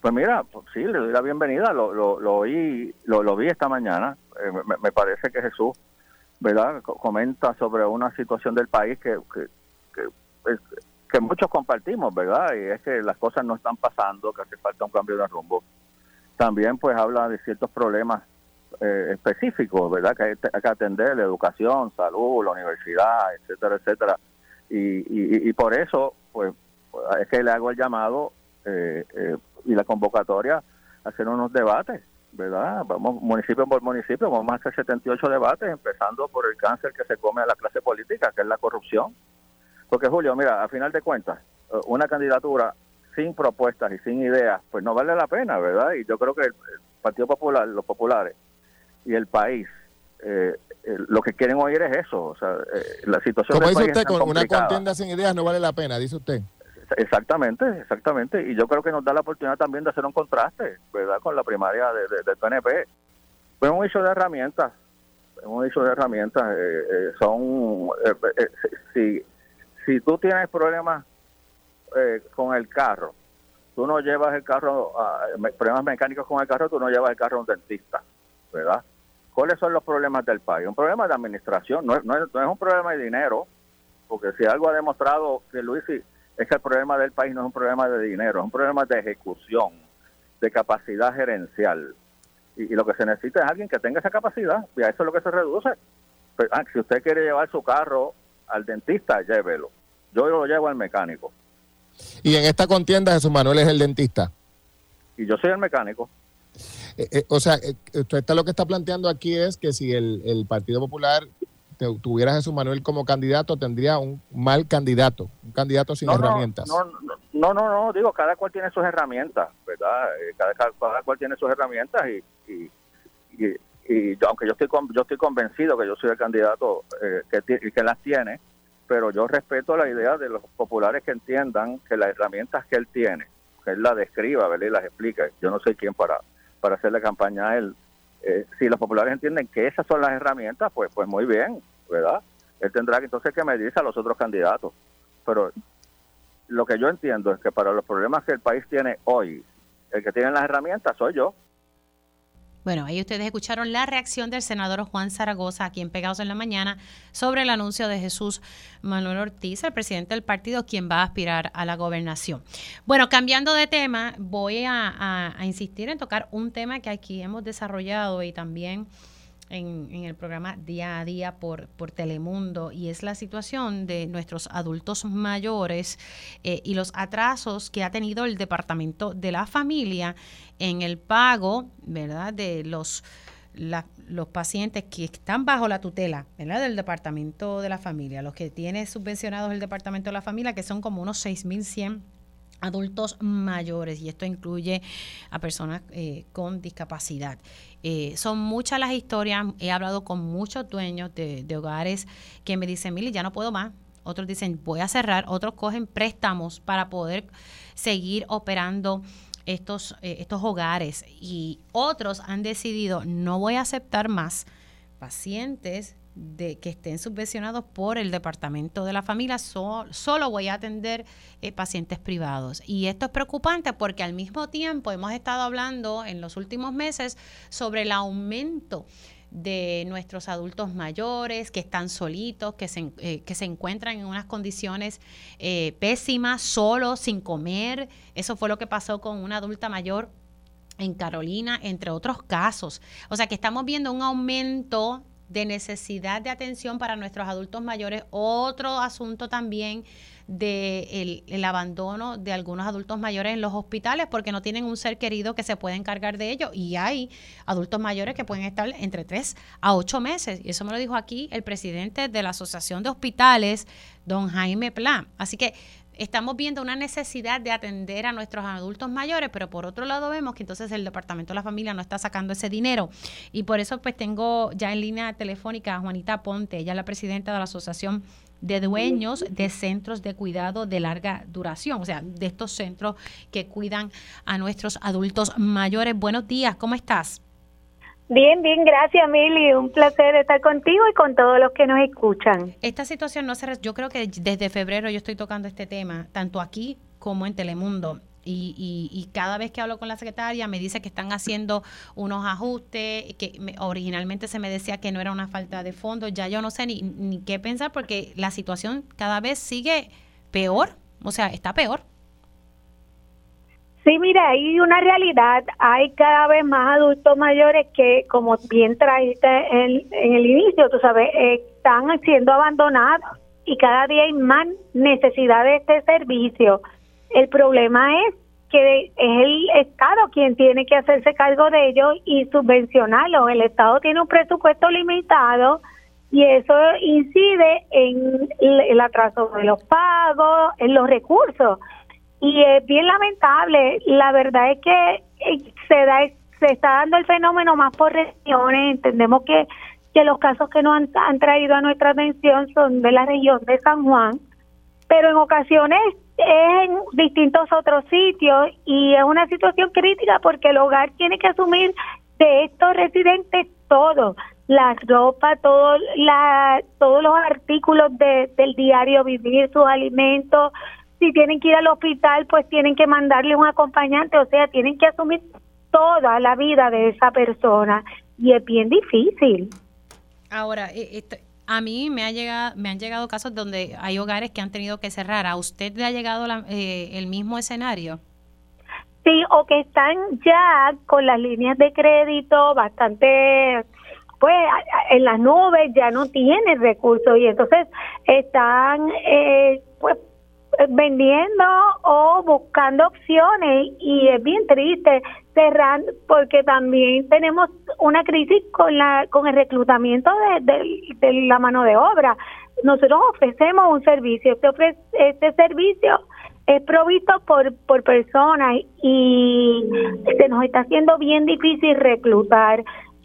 Pues mira, pues sí, le doy la bienvenida, lo, lo, lo, oí, lo, vi esta mañana, eh, me, parece que Jesús, ¿verdad?, comenta sobre una situación del país que, que, que, muchos compartimos, ¿verdad?, y es que las cosas no están pasando, que hace falta un cambio de rumbo. También pues habla de ciertos problemas eh, específicos, ¿verdad?, que hay que atender, la educación, salud, la universidad, etcétera, etcétera y, y, por eso, pues, es que le hago el llamado eh, eh, y la convocatoria a hacer unos debates ¿verdad? Vamos municipio por municipio, vamos a hacer 78 debates, empezando por el cáncer que se come a la clase política, que es la corrupción. Porque Julio, mira, a final de cuentas, eh, una candidatura sin propuestas y sin ideas, pues no vale la pena, ¿verdad? Y yo creo que el, Partido Popular, los populares y el país, eh, eh, lo que quieren oír es eso, o sea, la situación Como dice usted, con una contienda sin ideas no vale la pena, dice usted. Exactamente, exactamente. Y yo creo que nos da la oportunidad también de hacer un contraste, ¿verdad? Con la primaria de, del PNP. Fue un hecho de herramientas, un hecho de herramientas. Eh, eh, son, eh, si, si tú tienes problemas con el carro, tú no llevas el carro, a, problemas mecánicos con el carro, tú no llevas el carro a un dentista, ¿verdad? ¿Cuáles son los problemas del país? Un problema de administración, no, no, es, no es un problema de dinero, porque si algo ha demostrado que Luis es que el problema del país no es un problema de dinero, es un problema de ejecución, de capacidad gerencial. Y, lo que se necesita es alguien que tenga esa capacidad, y a eso es lo que se reduce. ah, si usted quiere llevar su carro al dentista, llévelo. Yo lo llevo al mecánico. Y en esta contienda Jesús Manuel es el dentista. Y yo soy el mecánico. Eh, eh, o sea, eh, usted lo que está planteando aquí es que si el, el Partido Popular tuviera a Jesús Manuel como candidato, tendría un mal candidato, un candidato sin herramientas. No, no, no, no, digo, cada cual tiene sus herramientas, ¿verdad? Cada, cada, cual tiene sus herramientas y, y, y, aunque yo estoy yo estoy convencido que yo soy el candidato eh, que, que las tiene, pero yo respeto la idea de los populares que entiendan que las herramientas que él tiene, que él las describa, ¿verdad? Y las explique. Yo no soy quien para, para hacerle campaña a él. Eh, si los populares entienden que esas son las herramientas, pues, pues muy bien. ¿verdad? Él tendrá que entonces que medirse a los otros candidatos. Pero lo que yo entiendo es que para los problemas que el país tiene hoy, el que tiene las herramientas soy yo. Bueno, ahí ustedes escucharon la reacción del senador Juan Zaragoza, aquí en Pegados en la Mañana, sobre el anuncio de Jesús Manuel Ortiz, el presidente del partido, quien va a aspirar a la gobernación. Bueno, cambiando de tema, voy a insistir en tocar un tema que aquí hemos desarrollado y también en, el programa Día a Día por, por Telemundo y es la situación de nuestros adultos mayores eh, y los atrasos que ha tenido el Departamento de la Familia en el pago, ¿verdad?, de los los pacientes que están bajo la tutela ¿verdad? del Departamento de la Familia, los que tiene subvencionados el Departamento de la Familia, que son como unos 6.100 adultos mayores y esto incluye a personas eh, con discapacidad. Eh, son muchas las historias, he hablado con muchos dueños de, hogares que me dicen, Mili, ya no puedo más. Otros dicen, voy a cerrar, otros cogen préstamos para poder seguir operando estos, eh, estos hogares y otros han decidido, no voy a aceptar más pacientes de que estén subvencionados por el Departamento de la Familia, solo voy a atender eh, pacientes privados. Y esto es preocupante porque al mismo tiempo hemos estado hablando en los últimos meses sobre el aumento de nuestros adultos mayores que están solitos, que se, eh, que se encuentran en unas condiciones eh, pésimas, solos, sin comer. Eso fue lo que pasó con una adulta mayor en Carolina, entre otros casos. O sea que estamos viendo un aumento de necesidad de atención para nuestros adultos mayores. Otro asunto también de el, abandono de algunos adultos mayores en los hospitales porque no tienen un ser querido que se pueda encargar de ellos. Y hay adultos mayores que pueden estar entre 3 a 8 meses. Y eso me lo dijo aquí el presidente de la Asociación de Hospitales, don Jaime Plan. Así que estamos viendo una necesidad de atender a nuestros adultos mayores, pero por otro lado vemos que entonces el Departamento de la Familia no está sacando ese dinero. Y por eso pues tengo ya en línea telefónica a Juanita Ponte, ella es la presidenta de la Asociación de dueños de centros de cuidado de larga duración, o sea, de estos centros que cuidan a nuestros adultos mayores. Buenos días, ¿cómo estás? Bien, bien, gracias Mili, un placer estar contigo y con todos los que nos escuchan. Esta situación no se, yo creo que desde febrero yo estoy tocando este tema, tanto aquí como en Telemundo. Y, y, cada vez que hablo con la secretaria me dice que están haciendo unos ajustes, que originalmente se me decía que no era una falta de fondos, ya yo no sé ni, ni qué pensar porque la situación cada vez sigue peor, o sea, está peor. Sí, mira, hay una realidad, hay cada vez más adultos mayores que, como bien trajiste en, el inicio, tú sabes, están siendo abandonados y cada día hay más necesidad de este servicio. El problema es que es el Estado quien tiene que hacerse cargo de ellos y subvencionarlos. El Estado tiene un presupuesto limitado y eso incide en el atraso de los pagos, en los recursos. Y es bien lamentable. La verdad es que eh, se da se está dando el fenómeno más por regiones. Entendemos que, que los casos que nos han, han traído a nuestra atención son de la región de San Juan, pero en ocasiones es en distintos otros sitios y es una situación crítica porque el hogar tiene que asumir de estos residentes todo, la ropa, todo la, todos los artículos de, del diario vivir, sus alimentos, si tienen que ir al hospital, pues tienen que mandarle un acompañante, o sea, tienen que asumir toda la vida de esa persona y es bien difícil. Ahora, eh, a mí me, ha llegado, me han llegado casos donde hay hogares que han tenido que cerrar. ¿A usted le ha llegado eh, el mismo escenario? Sí, o que están ya con las líneas de crédito bastante pues en las nubes ya no tienen recursos y entonces están eh, pues vendiendo o buscando opciones y es bien triste cerrar porque también tenemos una crisis con la con el reclutamiento de, de, la mano de obra. Nosotros ofrecemos un servicio este, ofrece, este servicio es provisto por, por personas y se nos está haciendo bien difícil reclutar.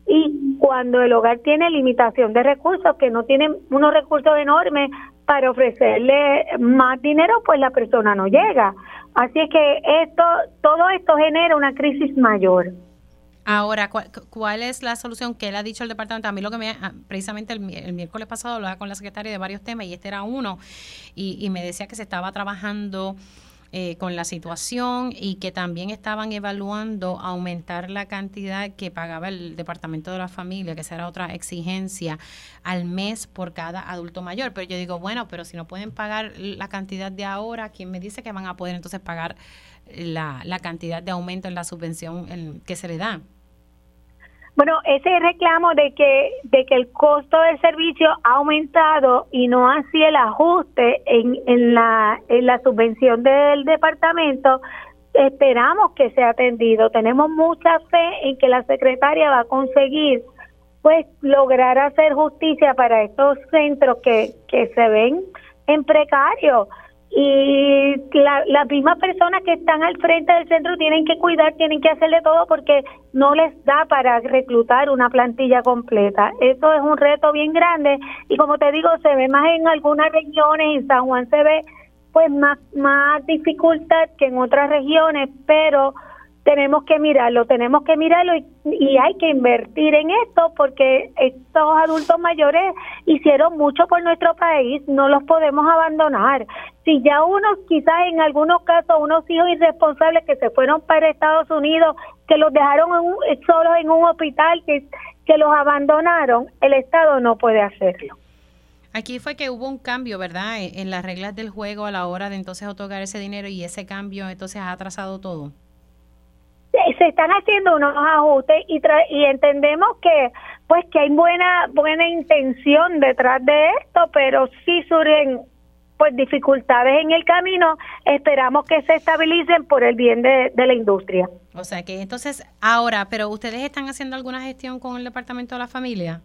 Y cuando el hogar tiene limitación de recursos, que no tiene unos recursos enormes para ofrecerle más dinero, pues la persona no llega. Así es que esto, todo esto genera una crisis mayor. Ahora, ¿cuál, es la solución que él ha dicho el departamento? A mí lo que me, ah, precisamente el, miércoles pasado hablaba con la secretaria de varios temas y este era uno, y me decía que se estaba trabajando eh, con la situación y que también estaban evaluando aumentar la cantidad que pagaba el Departamento de la Familia, que será otra exigencia al mes por cada adulto mayor. Pero yo digo, bueno, pero si no pueden pagar la cantidad de ahora, ¿quién me dice que van a poder entonces pagar la, la cantidad de aumento en la subvención que se le da? Bueno, ese reclamo de que de que el costo del servicio ha aumentado y no así el ajuste en, en la en la subvención del departamento, esperamos que sea atendido. Tenemos mucha fe en que la secretaria va a conseguir pues lograr hacer justicia para estos centros que que se ven en precario y las mismas personas que están al frente del centro tienen que cuidar, tienen que hacerle todo porque no les da para reclutar una plantilla completa. Eso es un reto bien grande y como te digo, se ve más en algunas regiones, en San Juan se ve pues más, más dificultad que en otras regiones, pero tenemos que mirarlo, tenemos que mirarlo y, hay que invertir en esto porque estos adultos mayores hicieron mucho por nuestro país, no los podemos abandonar. Si ya unos, quizás en algunos casos, unos hijos irresponsables que se fueron para Estados Unidos, que los dejaron solos en un hospital, que, que los abandonaron, el Estado no puede hacerlo. Aquí fue que hubo un cambio, ¿verdad? En las reglas del juego a la hora de entonces otorgar ese dinero y ese cambio entonces ha atrasado todo se están haciendo unos ajustes y, y entendemos que pues que hay buena buena intención detrás de esto, pero sí surgen pues dificultades en el camino, esperamos que se estabilicen por el bien de, de la industria. O sea que entonces ahora, pero ustedes están haciendo alguna gestión con el Departamento de la Familia?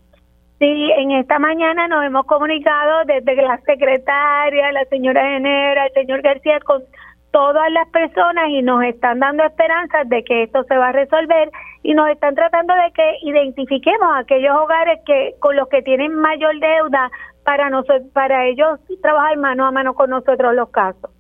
Sí, en esta mañana nos hemos comunicado desde la secretaria, la señora Genera, el señor García, con todas las personas y nos están dando esperanzas de que esto se va a resolver y nos están tratando de que identifiquemos aquellos hogares que con los que tienen mayor deuda para nosotros para ellos trabajar mano a mano con nosotros los casos.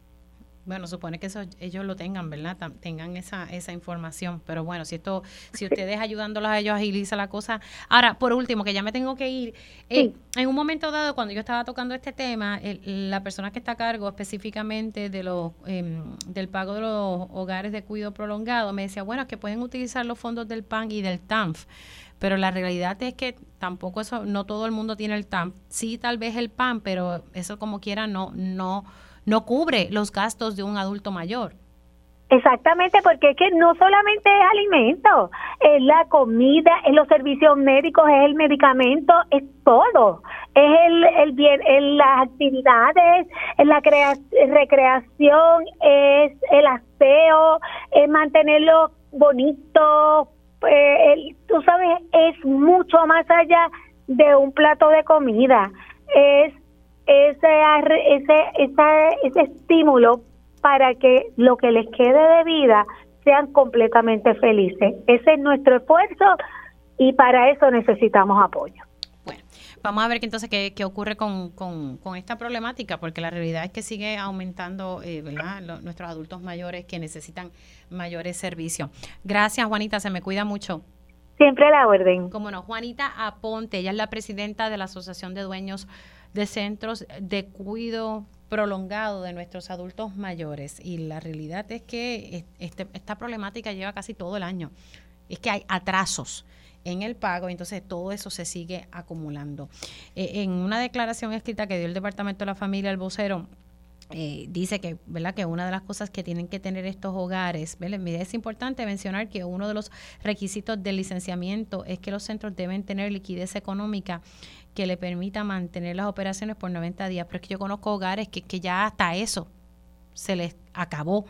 Bueno, supone que eso ellos lo tengan, ¿verdad? tengan esa, esa información. Pero bueno, si esto, si ustedes ayudándolos a ellos agiliza la cosa. Ahora, por último, que ya me tengo que ir. Eh, en un momento dado, cuando yo estaba tocando este tema, la persona que está a cargo específicamente de los, em, del pago de los hogares de cuidado prolongado me decía, bueno, es que pueden utilizar los fondos del PAN y del TANF. Pero la realidad es que tampoco eso, no todo el mundo tiene el TANF. Sí, tal vez el PAN, pero eso como quiera no, no no cubre los gastos de un adulto mayor. Exactamente, porque es que no solamente es alimento, es la comida, es los servicios médicos, es el medicamento, es todo. es el, el bien, en las actividades, en la recreación, es el aseo, es mantenerlo bonito, eh, tú sabes, es mucho más allá de un plato de comida, es ese, ese, ese, ese estímulo para que lo que les quede de vida sean completamente felices. Ese es nuestro esfuerzo y para eso necesitamos apoyo. Bueno, vamos a ver qué entonces qué, qué ocurre con, con, esta problemática, porque la realidad es que sigue aumentando eh, ¿verdad? nuestros adultos mayores que necesitan mayores servicios. Gracias, Juanita, se me cuida mucho. Siempre la orden. Como no, Juanita Aponte, ella es la presidenta de la Asociación de Dueños de Centros de Cuido prolongado de nuestros adultos mayores y la realidad es que este, esta problemática lleva casi todo el año. Es que hay atrasos en el pago, entonces todo eso se sigue acumulando. Eh, en una declaración escrita que dio el Departamento de la Familia, el vocero, eh, dice que, ¿verdad? que una de las cosas que tienen que tener estos hogares, es importante mencionar que uno de los requisitos del licenciamiento es que los centros deben tener liquidez económica que le permita mantener las operaciones por 90 días. Pero es que yo conozco hogares que, que ya hasta eso se les acabó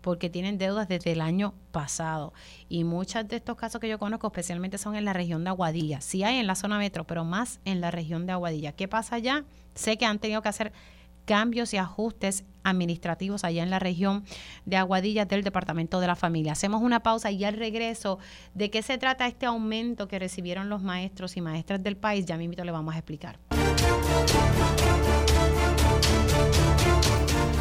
porque tienen deudas desde el año pasado. Y muchos de estos casos que yo conozco especialmente son en la región de Aguadilla. Sí hay en la zona metro, pero más en la región de Aguadilla. ¿Qué pasa allá? Sé que han tenido que hacer cambios y ajustes administrativos allá en la región de Aguadilla del Departamento de la Familia. Hacemos una pausa y al regreso, ¿de qué se trata este aumento que recibieron los maestros y maestras del país? Ya mismo le vamos a explicar.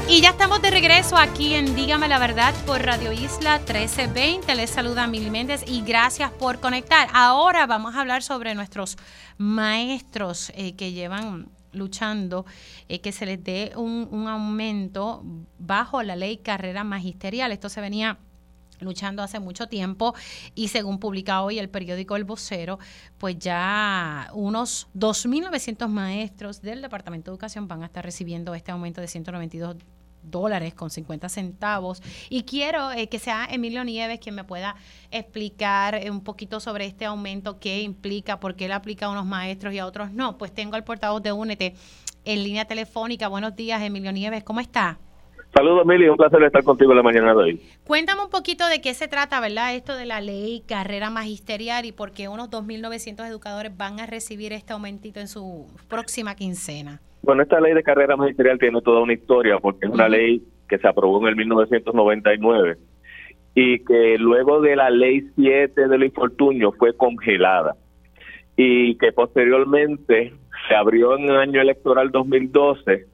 Y ya estamos de regreso aquí en Dígame la Verdad por Radio Isla 1320. Les saluda Mil Méndez y gracias por conectar. Ahora vamos a hablar sobre nuestros maestros eh, que llevan luchando eh, que se les dé un, un aumento bajo la ley carrera magisterial. Esto se venía luchando hace mucho tiempo y según publica hoy el periódico El Vocero, pues ya unos 2.900 maestros del Departamento de Educación van a estar recibiendo este aumento de 192 dólares con 50 centavos. Y quiero eh, que sea Emilio Nieves quien me pueda explicar eh, un poquito sobre este aumento, qué implica, por qué le aplica a unos maestros y a otros no. Pues tengo al portavoz de Únete en línea telefónica. Buenos días, Emilio Nieves, ¿cómo está? Saludos, Emilio, un placer estar contigo en la mañana de hoy. Cuéntame un poquito de qué se trata, ¿verdad? Esto de la ley carrera magisterial y por qué unos 2.900 educadores van a recibir este aumentito en su próxima quincena. Bueno, esta ley de carrera magisterial tiene toda una historia porque es una ley que se aprobó en el 1999 y que luego de la ley 7 del infortunio fue congelada y que posteriormente se abrió en el año electoral 2012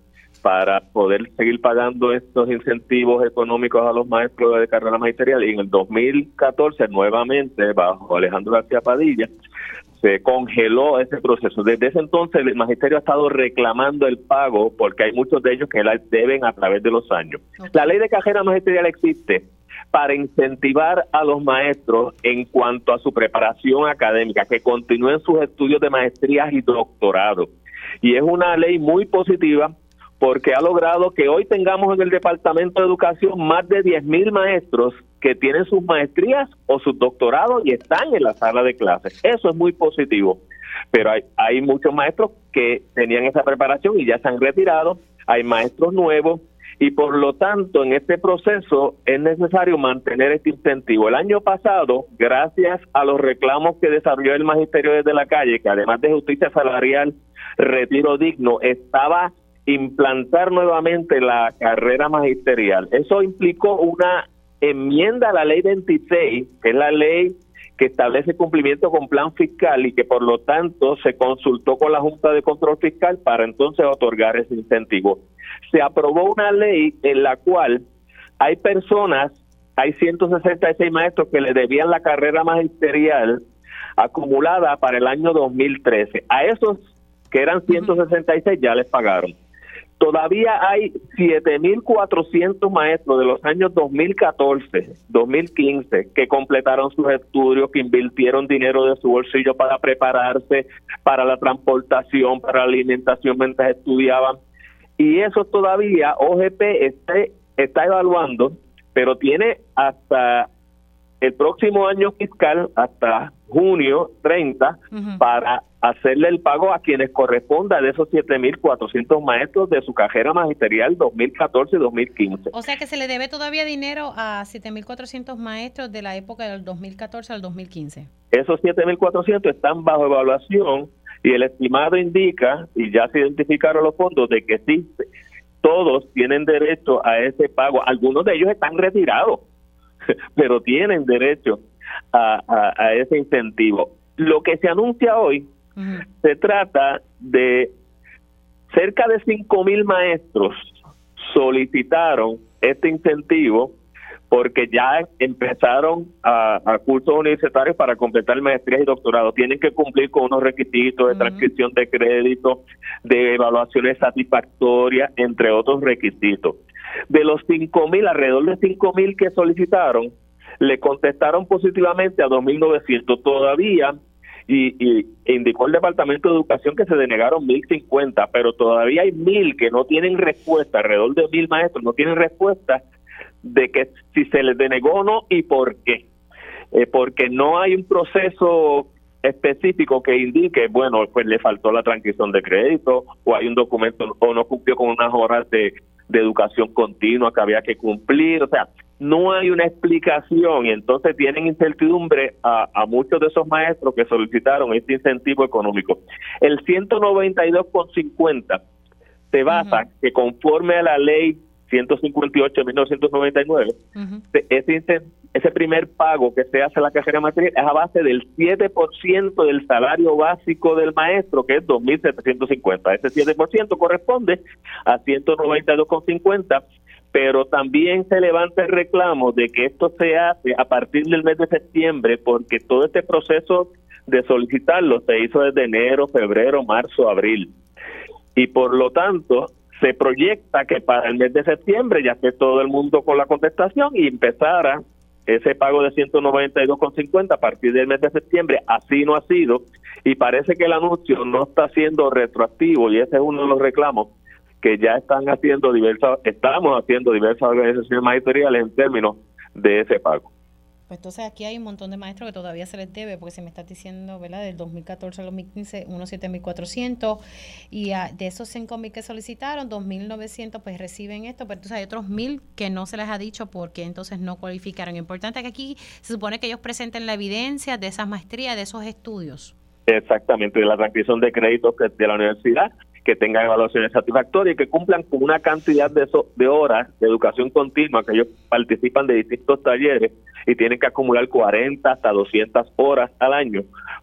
para poder seguir pagando estos incentivos económicos a los maestros de carrera magisterial y en el 2014 nuevamente bajo Alejandro García Padilla se congeló ese proceso. Desde ese entonces el magisterio ha estado reclamando el pago porque hay muchos de ellos que la deben a través de los años. La ley de carrera magisterial existe para incentivar a los maestros en cuanto a su preparación académica, que continúen sus estudios de maestrías y doctorado. Y es una ley muy positiva porque ha logrado que hoy tengamos en el Departamento de Educación más de 10.000 maestros que tienen sus maestrías o sus doctorados y están en la sala de clases. Eso es muy positivo. Pero hay, hay muchos maestros que tenían esa preparación y ya se han retirado. Hay maestros nuevos y por lo tanto en este proceso es necesario mantener este incentivo. El año pasado, gracias a los reclamos que desarrolló el magisterio desde la calle, que además de justicia salarial, retiro digno, estaba implantar nuevamente la carrera magisterial. Eso implicó una enmienda a la ley 26, que es la ley que establece cumplimiento con plan fiscal y que por lo tanto se consultó con la Junta de Control Fiscal para entonces otorgar ese incentivo. Se aprobó una ley en la cual hay personas, hay 166 maestros que le debían la carrera magisterial acumulada para el año 2013. A esos que eran 166 ya les pagaron. Todavía hay 7.400 maestros de los años 2014, 2015 que completaron sus estudios, que invirtieron dinero de su bolsillo para prepararse para la transportación, para la alimentación mientras estudiaban. Y eso todavía OGP está, está evaluando, pero tiene hasta el próximo año fiscal hasta junio 30 para hacerle el pago a quienes corresponda de esos 7.400 maestros de su cajera magisterial 2014-2015. O sea que se le debe todavía dinero a 7.400 maestros de la época del 2014 al 2015. Esos 7.400 están bajo evaluación y el estimado indica, y ya se identificaron los fondos, de que sí, todos tienen derecho a ese pago. Algunos de ellos están retirados, pero tienen derecho a, a ese incentivo. Lo que se anuncia hoy se trata de cerca de 5 mil maestros solicitaron este incentivo porque ya empezaron a, cursos universitarios para completar maestrías y doctorado. Tienen que cumplir con unos requisitos de transcripción de crédito, de evaluaciones satisfactorias, entre otros requisitos. De los 5 mil, alrededor de 5 mil que solicitaron, le contestaron positivamente a 2.900. Todavía y, indicó el Departamento de Educación que se denegaron 1.050, pero todavía hay mil que no tienen respuesta, alrededor de mil maestros no tienen respuesta de que si se les denegó o no y por qué. Eh, porque no hay un proceso específico que indique, bueno, pues le faltó la transcripción de crédito o hay un documento o no cumplió con unas horas de, de educación continua que había que cumplir, o sea, no hay una explicación. Y entonces tienen incertidumbre a, a muchos de esos maestros que solicitaron este incentivo económico. El 192,50 se basa que conforme a la ley 158 de 1999, ese, ese primer pago que se hace a la cajera material es a base del 7% del salario básico del maestro, que es 2.750. Ese 7% corresponde a 192,50 pero también se levanta el reclamo de que esto se hace a partir del mes de septiembre porque todo este proceso de solicitarlo se hizo desde enero, febrero, marzo, abril. Y por lo tanto, se proyecta que para el mes de septiembre ya esté todo el mundo con la contestación y empezara ese pago de 192,50 a partir del mes de septiembre. Así no ha sido y parece que el anuncio no está siendo retroactivo y ese es uno de los reclamos que ya están haciendo diversas, estamos haciendo diversas organizaciones magisteriales en términos de ese pago. Pues entonces aquí hay un montón de maestros que todavía se les debe, porque se me está diciendo, ¿verdad? Del 2014 al 2015, unos 7.400, y de esos 5.000 que solicitaron, 2.900 pues reciben esto, pero entonces hay otros 1.000 que no se les ha dicho porque entonces no cualificaron. Importante que aquí se supone que ellos presenten la evidencia de esas maestrías, de esos estudios. Exactamente, de la transcripción de créditos de la universidad que tengan evaluaciones satisfactorias y que cumplan con una cantidad de, de horas de educación continua, que ellos participan de distintos talleres y tienen que acumular 40 hasta 200 horas al año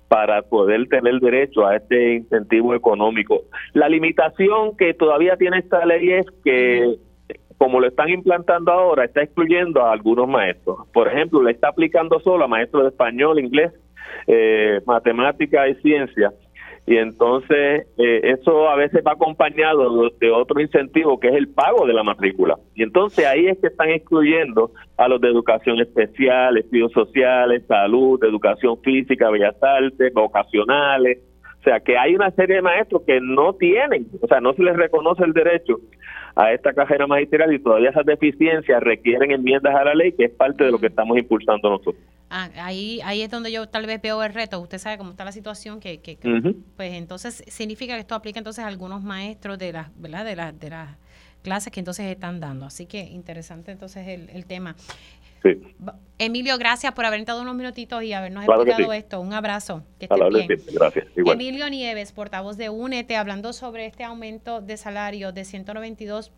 para poder tener derecho a este incentivo económico. La limitación que todavía tiene esta ley es que como lo están implantando ahora, está excluyendo a algunos maestros. Por ejemplo, le está aplicando solo a maestros de español, inglés, eh, matemática y ciencia y entonces eh, eso a veces va acompañado de otro incentivo que es el pago de la matrícula. Y entonces ahí es que están excluyendo a los de educación especial, estudios sociales, salud, educación física, bellas artes, vocacionales. O sea que hay una serie de maestros que no tienen, o sea, no se les reconoce el derecho a esta cajera magisterial y todavía esas deficiencias requieren enmiendas a la ley, que es parte de lo que estamos impulsando nosotros. Ah, ahí, ahí es donde yo tal vez veo el reto. Usted sabe cómo está la situación, que, que, pues entonces significa que esto aplica entonces a algunos maestros de las, ¿verdad? De las, de las clases que entonces están dando. Así que interesante entonces el, el tema. Sí. Emilio, gracias por haber dado unos minutitos y habernos explicado esto. Un abrazo. Que bien. Gracias. Emilio Nieves, portavoz de UNETE, hablando sobre este aumento de salario de 192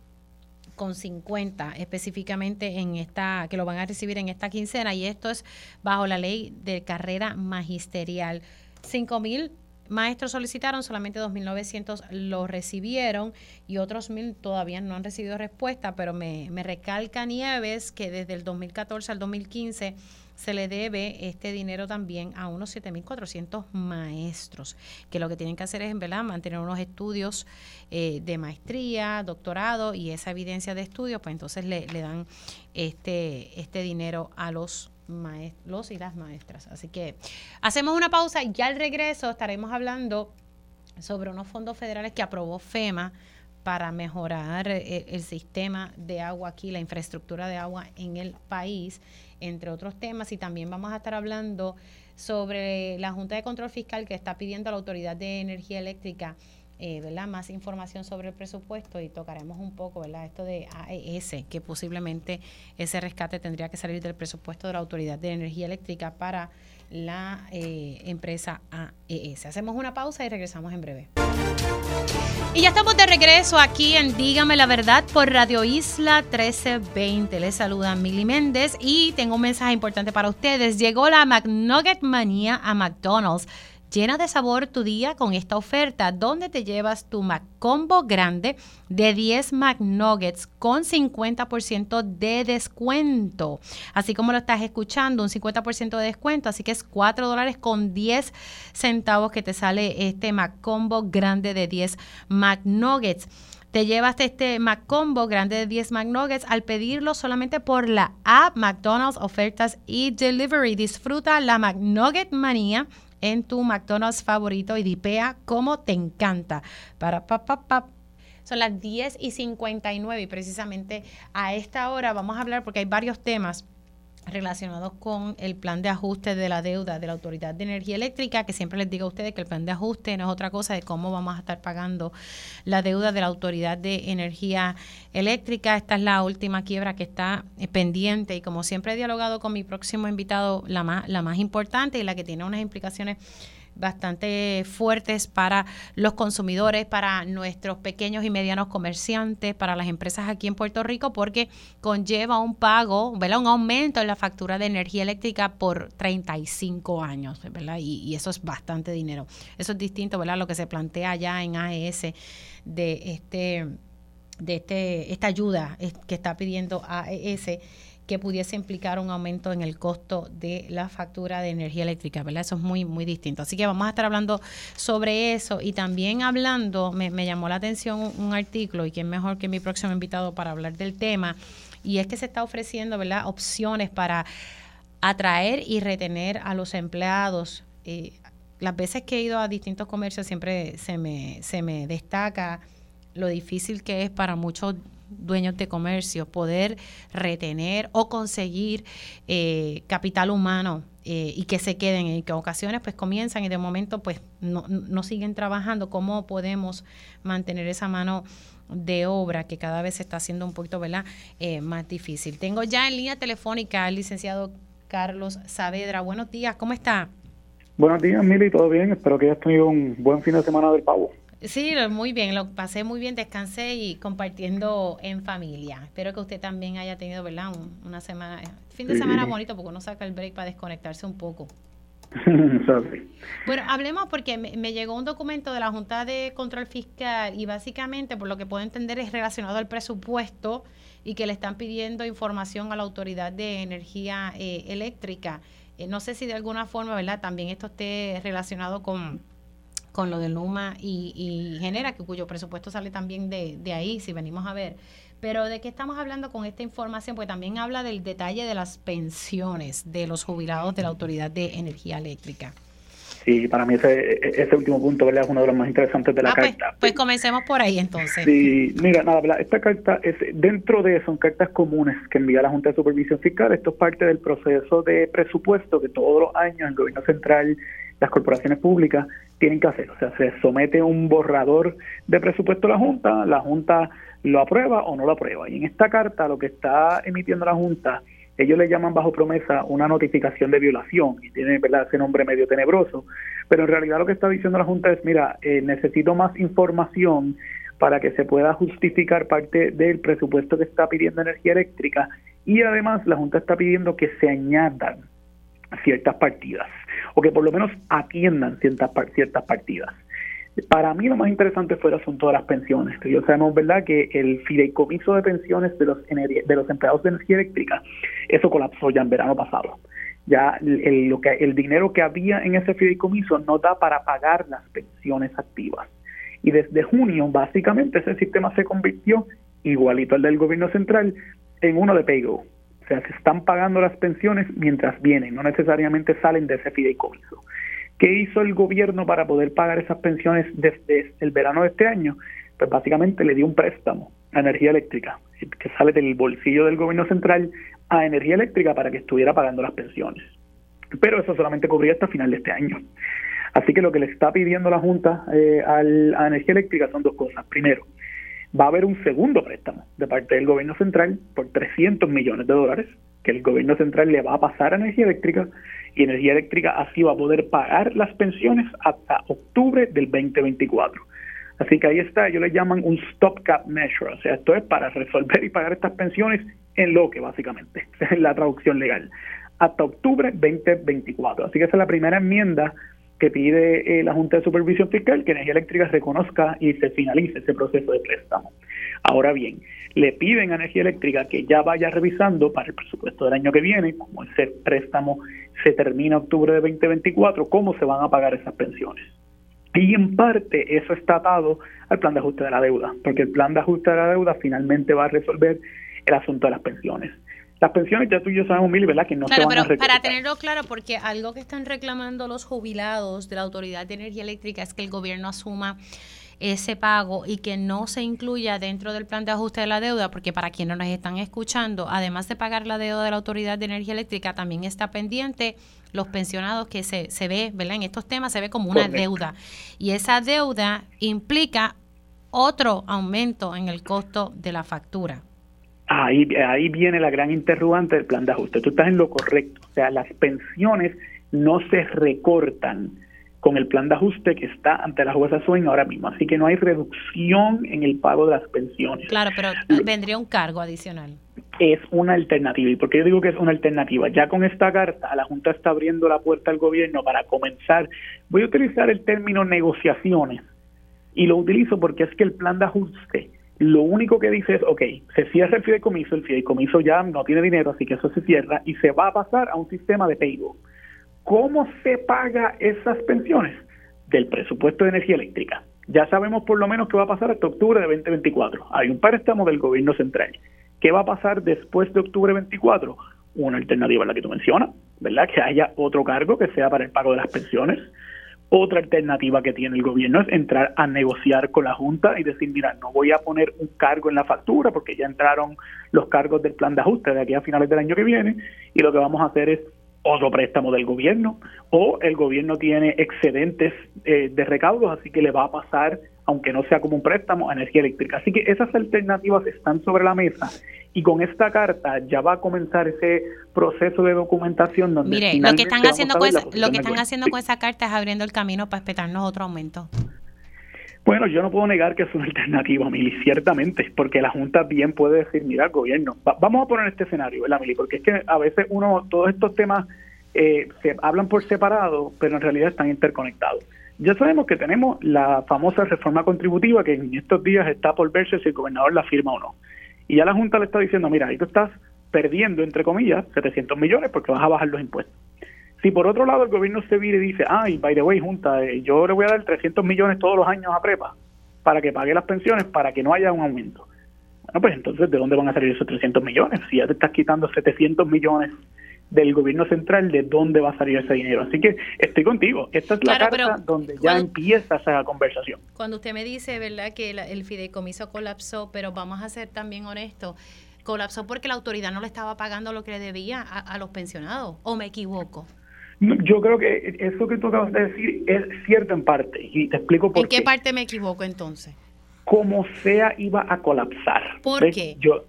con 50 específicamente en esta que lo van a recibir en esta quincena y esto es bajo la ley de carrera magisterial. 5 mil maestros solicitaron, solamente 2.900 lo recibieron y otros mil todavía no han recibido respuesta, pero me, me recalca Nieves que desde el 2014 al 2015 se le debe este dinero también a unos 7.400 maestros, que lo que tienen que hacer es, ¿verdad?, mantener unos estudios eh, de maestría, doctorado y esa evidencia de estudio, pues entonces le, le dan este, este dinero a los los y las maestras. Así que hacemos una pausa y ya al regreso estaremos hablando sobre unos fondos federales que aprobó FEMA para mejorar eh, el, sistema de agua aquí, la infraestructura de agua en el país entre otros temas, y también vamos a estar hablando sobre la Junta de Control Fiscal que está pidiendo a la Autoridad de Energía Eléctrica eh, ¿verdad? más información sobre el presupuesto y tocaremos un poco ¿verdad? esto de AES, que posiblemente ese rescate tendría que salir del presupuesto de la Autoridad de Energía Eléctrica para la eh, empresa AES. Hacemos una pausa y regresamos en breve. Y ya estamos de regreso aquí en Dígame la Verdad por Radio Isla 1320. Les saluda Mili Méndez y tengo un mensaje importante para ustedes. Llegó la McNugget Manía a McDonald's Llena de sabor tu día con esta oferta donde te llevas tu McCombo grande de 10 McNuggets con 50% de descuento. Así como lo estás escuchando, un 50% de descuento. Así que es 4 dólares con 10 centavos que te sale este McCombo grande de 10 McNuggets. Te llevas este McCombo grande de 10 McNuggets al pedirlo solamente por la app McDonald's Ofertas y Delivery. Disfruta la McNugget manía en tu McDonald's favorito y dipea como te encanta. Para pa, pa, pa. Son las 10 y 59 y precisamente a esta hora vamos a hablar porque hay varios temas relacionados con el plan de ajuste de la deuda de la Autoridad de Energía Eléctrica, que siempre les digo a ustedes que el plan de ajuste no es otra cosa de cómo vamos a estar pagando la deuda de la Autoridad de Energía Eléctrica. Esta es la última quiebra que está eh, pendiente y como siempre he dialogado con mi próximo invitado, la más, la más importante y la que tiene unas implicaciones bastante fuertes para los consumidores, para nuestros pequeños y medianos comerciantes, para las empresas aquí en Puerto Rico, porque conlleva un pago, ¿verdad? un aumento en la factura de energía eléctrica por 35 años, ¿verdad? Y, eso es bastante dinero. Eso es distinto, ¿verdad? Lo que se plantea allá en AES de este de este esta ayuda que está pidiendo AES que pudiese implicar un aumento en el costo de la factura de energía eléctrica, ¿verdad? Eso es muy, muy distinto. Así que vamos a estar hablando sobre eso y también hablando, me, llamó la atención un, artículo y quién mejor que mi próximo invitado para hablar del tema, y es que se está ofreciendo, ¿verdad?, opciones para atraer y retener a los empleados. Eh, las veces que he ido a distintos comercios siempre se me, se me destaca lo difícil que es para muchos dueños de comercio poder retener o conseguir eh, capital humano eh, y que se queden y que ocasiones pues comienzan y de momento pues no, no siguen trabajando, ¿cómo podemos mantener esa mano de obra que cada vez se está haciendo un poquito ¿verdad? Eh, más difícil? Tengo ya en línea telefónica al licenciado Carlos Saavedra. Buenos días, ¿cómo está? Buenos días, Mili, ¿todo bien? Espero que hayas tenido un buen fin de semana del pavo. Sí, muy bien, lo pasé muy bien, descansé y compartiendo en familia. Espero que usted también haya tenido, ¿verdad? una semana, fin de semana bonito porque uno saca el break para desconectarse un poco. bueno, hablemos porque me, me, llegó un documento de la Junta de Control Fiscal y básicamente, por lo que puedo entender, es relacionado al presupuesto y que le están pidiendo información a la Autoridad de Energía eh, Eléctrica. Eh, no sé si de alguna forma, ¿verdad? También esto esté relacionado con con lo de Luma y, Genera, que cuyo presupuesto sale también de, de ahí, si venimos a ver. Pero ¿de qué estamos hablando con esta información? Pues también habla del detalle de las pensiones de los jubilados de la Autoridad de Energía Eléctrica. Sí, para mí ese, ese último punto es uno de los más interesantes de la ah, pues, carta. Pues, comencemos por ahí entonces. Sí, mira, nada, esta carta es dentro de son cartas comunes que envía la Junta de Supervisión Fiscal. Esto es parte del proceso de presupuesto que todos los años el gobierno central las corporaciones públicas tienen que hacer. O sea, se somete un borrador de presupuesto a la Junta, la Junta lo aprueba o no lo aprueba. Y en esta carta lo que está emitiendo la Junta, ellos le llaman bajo promesa una notificación de violación, y tiene ¿verdad? ese nombre medio tenebroso, pero en realidad lo que está diciendo la Junta es, mira, eh, necesito más información para que se pueda justificar parte del presupuesto que está pidiendo energía eléctrica y además la Junta está pidiendo que se añadan ciertas partidas o que por lo menos atiendan ciertas, ciertas partidas. Para mí lo más interesante fue el asunto de las pensiones. Yo sabemos, ¿verdad?, que el fideicomiso de pensiones de los, de los empleados de energía eléctrica, eso colapsó ya en verano pasado. Ya el, lo que, el dinero que había en ese fideicomiso no da para pagar las pensiones activas. Y desde junio, básicamente, ese sistema se convirtió, igualito al del gobierno central, en uno de PayGo. O sea, se están pagando las pensiones mientras vienen, no necesariamente salen de ese fideicomiso. ¿Qué hizo el gobierno para poder pagar esas pensiones desde el verano de este año? Pues básicamente le dio un préstamo a energía eléctrica, que sale del bolsillo del gobierno central a energía eléctrica para que estuviera pagando las pensiones. Pero eso solamente cubría hasta final de este año. Así que lo que le está pidiendo la Junta eh, a Energía Eléctrica son dos cosas. Primero, va a haber un segundo préstamo de parte del gobierno central por 300 millones de dólares que el gobierno central le va a pasar a Energía Eléctrica y Energía Eléctrica así va a poder pagar las pensiones hasta octubre del 2024. Así que ahí está, ellos le llaman un stopgap measure, o sea, esto es para resolver y pagar estas pensiones en lo que básicamente, es la traducción legal, hasta octubre 2024. Así que esa es la primera enmienda que pide eh, la Junta de Supervisión Fiscal que Energía Eléctrica reconozca y se finalice ese proceso de préstamo. Ahora bien, le piden a Energía Eléctrica que ya vaya revisando para el presupuesto del año que viene, como ese préstamo se termina octubre de 2024, cómo se van a pagar esas pensiones. Y en parte eso está atado al plan de ajuste de la deuda, porque el plan de ajuste de la deuda finalmente va a resolver el asunto de las pensiones. Las pensiones ya tú y yo sabemos, Mili, ¿verdad? Que no claro, se van pero para tenerlo claro, porque algo que están reclamando los jubilados de la Autoridad de Energía Eléctrica es que el gobierno asuma ese pago y que no se incluya dentro del plan de ajuste de la deuda, porque para quienes nos están escuchando, además de pagar la deuda de la Autoridad de Energía Eléctrica, también está pendiente los pensionados que se, se ve, ¿verdad? En estos temas se ve como una deuda. Y esa deuda implica otro aumento en el costo de la factura. Ahí, ahí viene la gran interrogante del plan de ajuste. Tú estás en lo correcto. O sea, las pensiones no se recortan con el plan de ajuste que está ante la jueza Swain ahora mismo. Así que no hay reducción en el pago de las pensiones. Claro, pero vendría un cargo adicional. Es una alternativa. ¿Y por qué yo digo que es una alternativa? Ya con esta carta, la Junta está abriendo la puerta al gobierno para comenzar. Voy a utilizar el término negociaciones. Y lo utilizo porque es que el plan de ajuste lo único que dice es, ok, se cierra el fideicomiso, el fideicomiso ya no tiene dinero, así que eso se cierra y se va a pasar a un sistema de payroll. ¿Cómo se paga esas pensiones? Del presupuesto de energía eléctrica. Ya sabemos por lo menos qué va a pasar hasta octubre de 2024. Hay un préstamo del gobierno central. ¿Qué va a pasar después de octubre 24? Una alternativa en la que tú mencionas, ¿verdad? Que haya otro cargo que sea para el pago de las pensiones otra alternativa que tiene el gobierno es entrar a negociar con la Junta y decir, mira, no voy a poner un cargo en la factura porque ya entraron los cargos del plan de ajuste de aquí a finales del año que viene y lo que vamos a hacer es otro préstamo del gobierno o el gobierno tiene excedentes eh, de recaudos, así que le va a pasar, aunque no sea como un préstamo, a energía eléctrica. Así que esas alternativas están sobre la mesa y con esta carta ya va a comenzar ese proceso de documentación donde Mire, lo que están haciendo con esa, lo que están haciendo con esa carta es abriendo el camino para espetarnos otro aumento. Bueno, yo no puedo negar que es una alternativa, Mili, ciertamente, porque la Junta bien puede decir, mira, gobierno, vamos a poner este escenario, ¿verdad, Mili? Porque es que a veces uno, todos estos temas eh, se hablan por separado, pero en realidad están interconectados. Ya sabemos que tenemos la famosa reforma contributiva que en estos días está por verse si el gobernador la firma o no. Y ya la Junta le está diciendo, mira, ahí tú estás perdiendo, entre comillas, 700 millones porque vas a bajar los impuestos. Si por otro lado el gobierno se vire y dice, ay, by the way, Junta, eh, yo le voy a dar 300 millones todos los años a Prepa para que pague las pensiones, para que no haya un aumento. Bueno, pues entonces, ¿de dónde van a salir esos 300 millones? Si ya te estás quitando 700 millones del gobierno central, ¿de dónde va a salir ese dinero? Así que estoy contigo. Esta es la carta donde ya empieza esa conversación. Cuando usted me dice, ¿verdad?, que el fideicomiso colapsó, pero vamos a ser también honestos, colapsó porque la autoridad no le estaba pagando lo que le debía a, los pensionados, ¿o me equivoco? Yo creo que eso que tú acabas de decir es cierto en parte, y te explico por qué. ¿En qué parte me equivoco entonces? Como sea, iba a colapsar. ¿Por qué? Yo,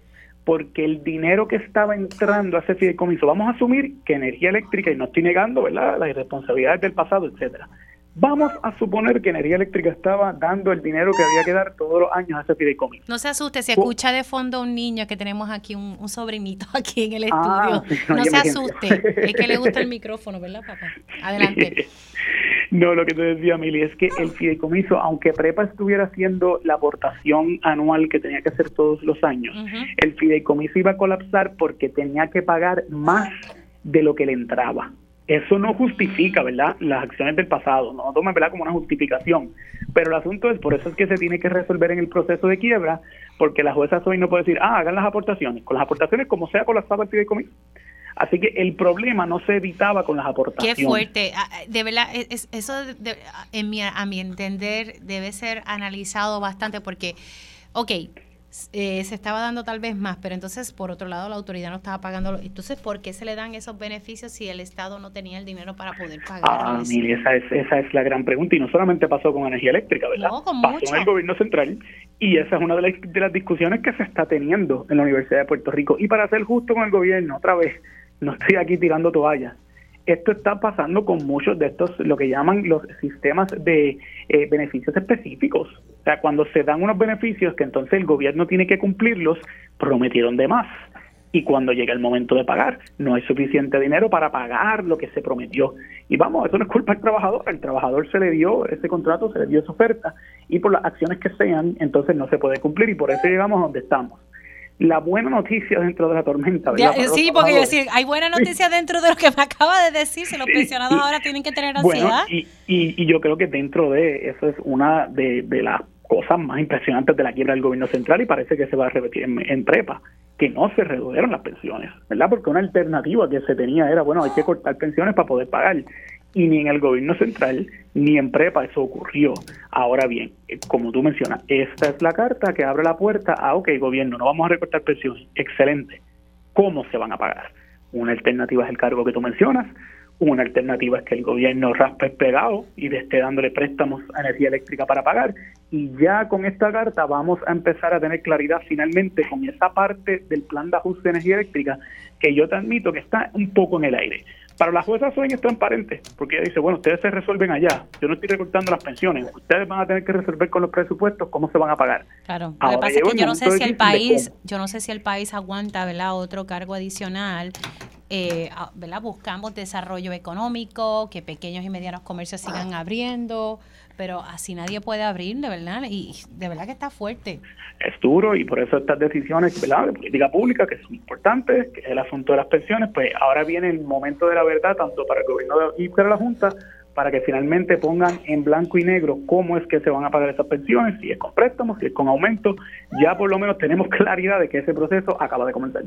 porque el dinero que estaba entrando a ese fideicomiso, vamos a asumir que energía eléctrica, y no estoy negando ¿verdad? las irresponsabilidades del pasado, etcétera. Vamos a suponer que Energía Eléctrica estaba dando el dinero que había que dar todos los años a ese fideicomiso. No se asuste, se escucha de fondo un niño que tenemos aquí, un, sobrinito aquí en el ah, estudio. no, se asuste, es que le gusta el micrófono, ¿verdad, papá? Adelante. No, lo que te decía, Mili, es que el fideicomiso, aunque Prepa estuviera haciendo la aportación anual que tenía que hacer todos los años, el fideicomiso iba a colapsar porque tenía que pagar más de lo que le entraba. Eso no justifica, ¿verdad?, las acciones del pasado, no toma, ¿verdad?, como una justificación. Pero el asunto es, por eso es que se tiene que resolver en el proceso de quiebra, porque la jueza hoy no puede decir, ah, hagan las aportaciones. Con las aportaciones, como sea colapsado el fideicomiso. Así que el problema no se evitaba con las aportaciones. Qué fuerte. Ah, ah, de verdad, eso en mi, a mi entender debe ser analizado bastante porque, ok, eh, se estaba dando tal vez más, pero entonces por otro lado la autoridad no estaba pagando. Entonces, ¿por qué se le dan esos beneficios si el Estado no tenía el dinero para poder pagar? Ah, mire, esa es, esa es la gran pregunta y no solamente pasó con energía eléctrica, ¿verdad? No, con pasó mucho. en el gobierno central y esa es una de las, de las discusiones que se está teniendo en la Universidad de Puerto Rico. Y para ser justo con el gobierno, otra vez, no estoy aquí tirando toallas. Esto está pasando con muchos de estos, lo que llaman los sistemas de eh, beneficios específicos. O sea, cuando se dan unos beneficios que entonces el gobierno tiene que cumplirlos, prometieron de más. Y cuando llega el momento de pagar, no hay suficiente dinero para pagar lo que se prometió. Y vamos, eso no es culpa del trabajador. El trabajador se le dio ese contrato, se le dio esa oferta. Y por las acciones que sean, entonces no se puede cumplir. Y por eso llegamos a donde estamos la buena noticia dentro de la tormenta. Ya, sí, porque yo decir, hay buena noticia dentro de lo que me acaba de decir, si los pensionados ahora tienen que tener ansiedad. Y, y, y, yo creo que dentro de eso es una de, de, las cosas más impresionantes de la quiebra del gobierno central y parece que se va a repetir en, en, prepa, que no se redujeron las pensiones, ¿verdad? Porque una alternativa que se tenía era, bueno, hay que cortar pensiones para poder pagar y ni en el gobierno central ni en prepa eso ocurrió. Ahora bien, como tú mencionas, esta es la carta que abre la puerta a, ok, gobierno, no vamos a recortar pensiones. Excelente. ¿Cómo se van a pagar? Una alternativa es el cargo que tú mencionas, una alternativa es que el gobierno raspe pegado y esté dándole préstamos a energía eléctrica para pagar. Y ya con esta carta vamos a empezar a tener claridad finalmente con esa parte del plan de ajuste de energía eléctrica que yo te admito que está un poco en el aire. Para la jueza Soen es transparente, porque ella dice, bueno, ustedes se resuelven allá, yo no estoy recortando las pensiones, ustedes van a tener que resolver con los presupuestos cómo se van a pagar. Claro, lo que pasa es que yo no sé si el país, yo no sé si el país aguanta, ¿verdad? Otro cargo adicional. Eh, ¿verdad? Buscamos desarrollo económico, que pequeños y medianos comercios sigan abriendo, pero así nadie puede abrir, de verdad, y de verdad que está fuerte. Es duro y por eso estas decisiones ¿verdad? de política pública que son importantes, que es el asunto de las pensiones, pues ahora viene el momento de la verdad, tanto para el gobierno y para la Junta, para que finalmente pongan en blanco y negro cómo es que se van a pagar esas pensiones, si es con préstamos, si es con aumento, ya por lo menos tenemos claridad de que ese proceso acaba de comenzar.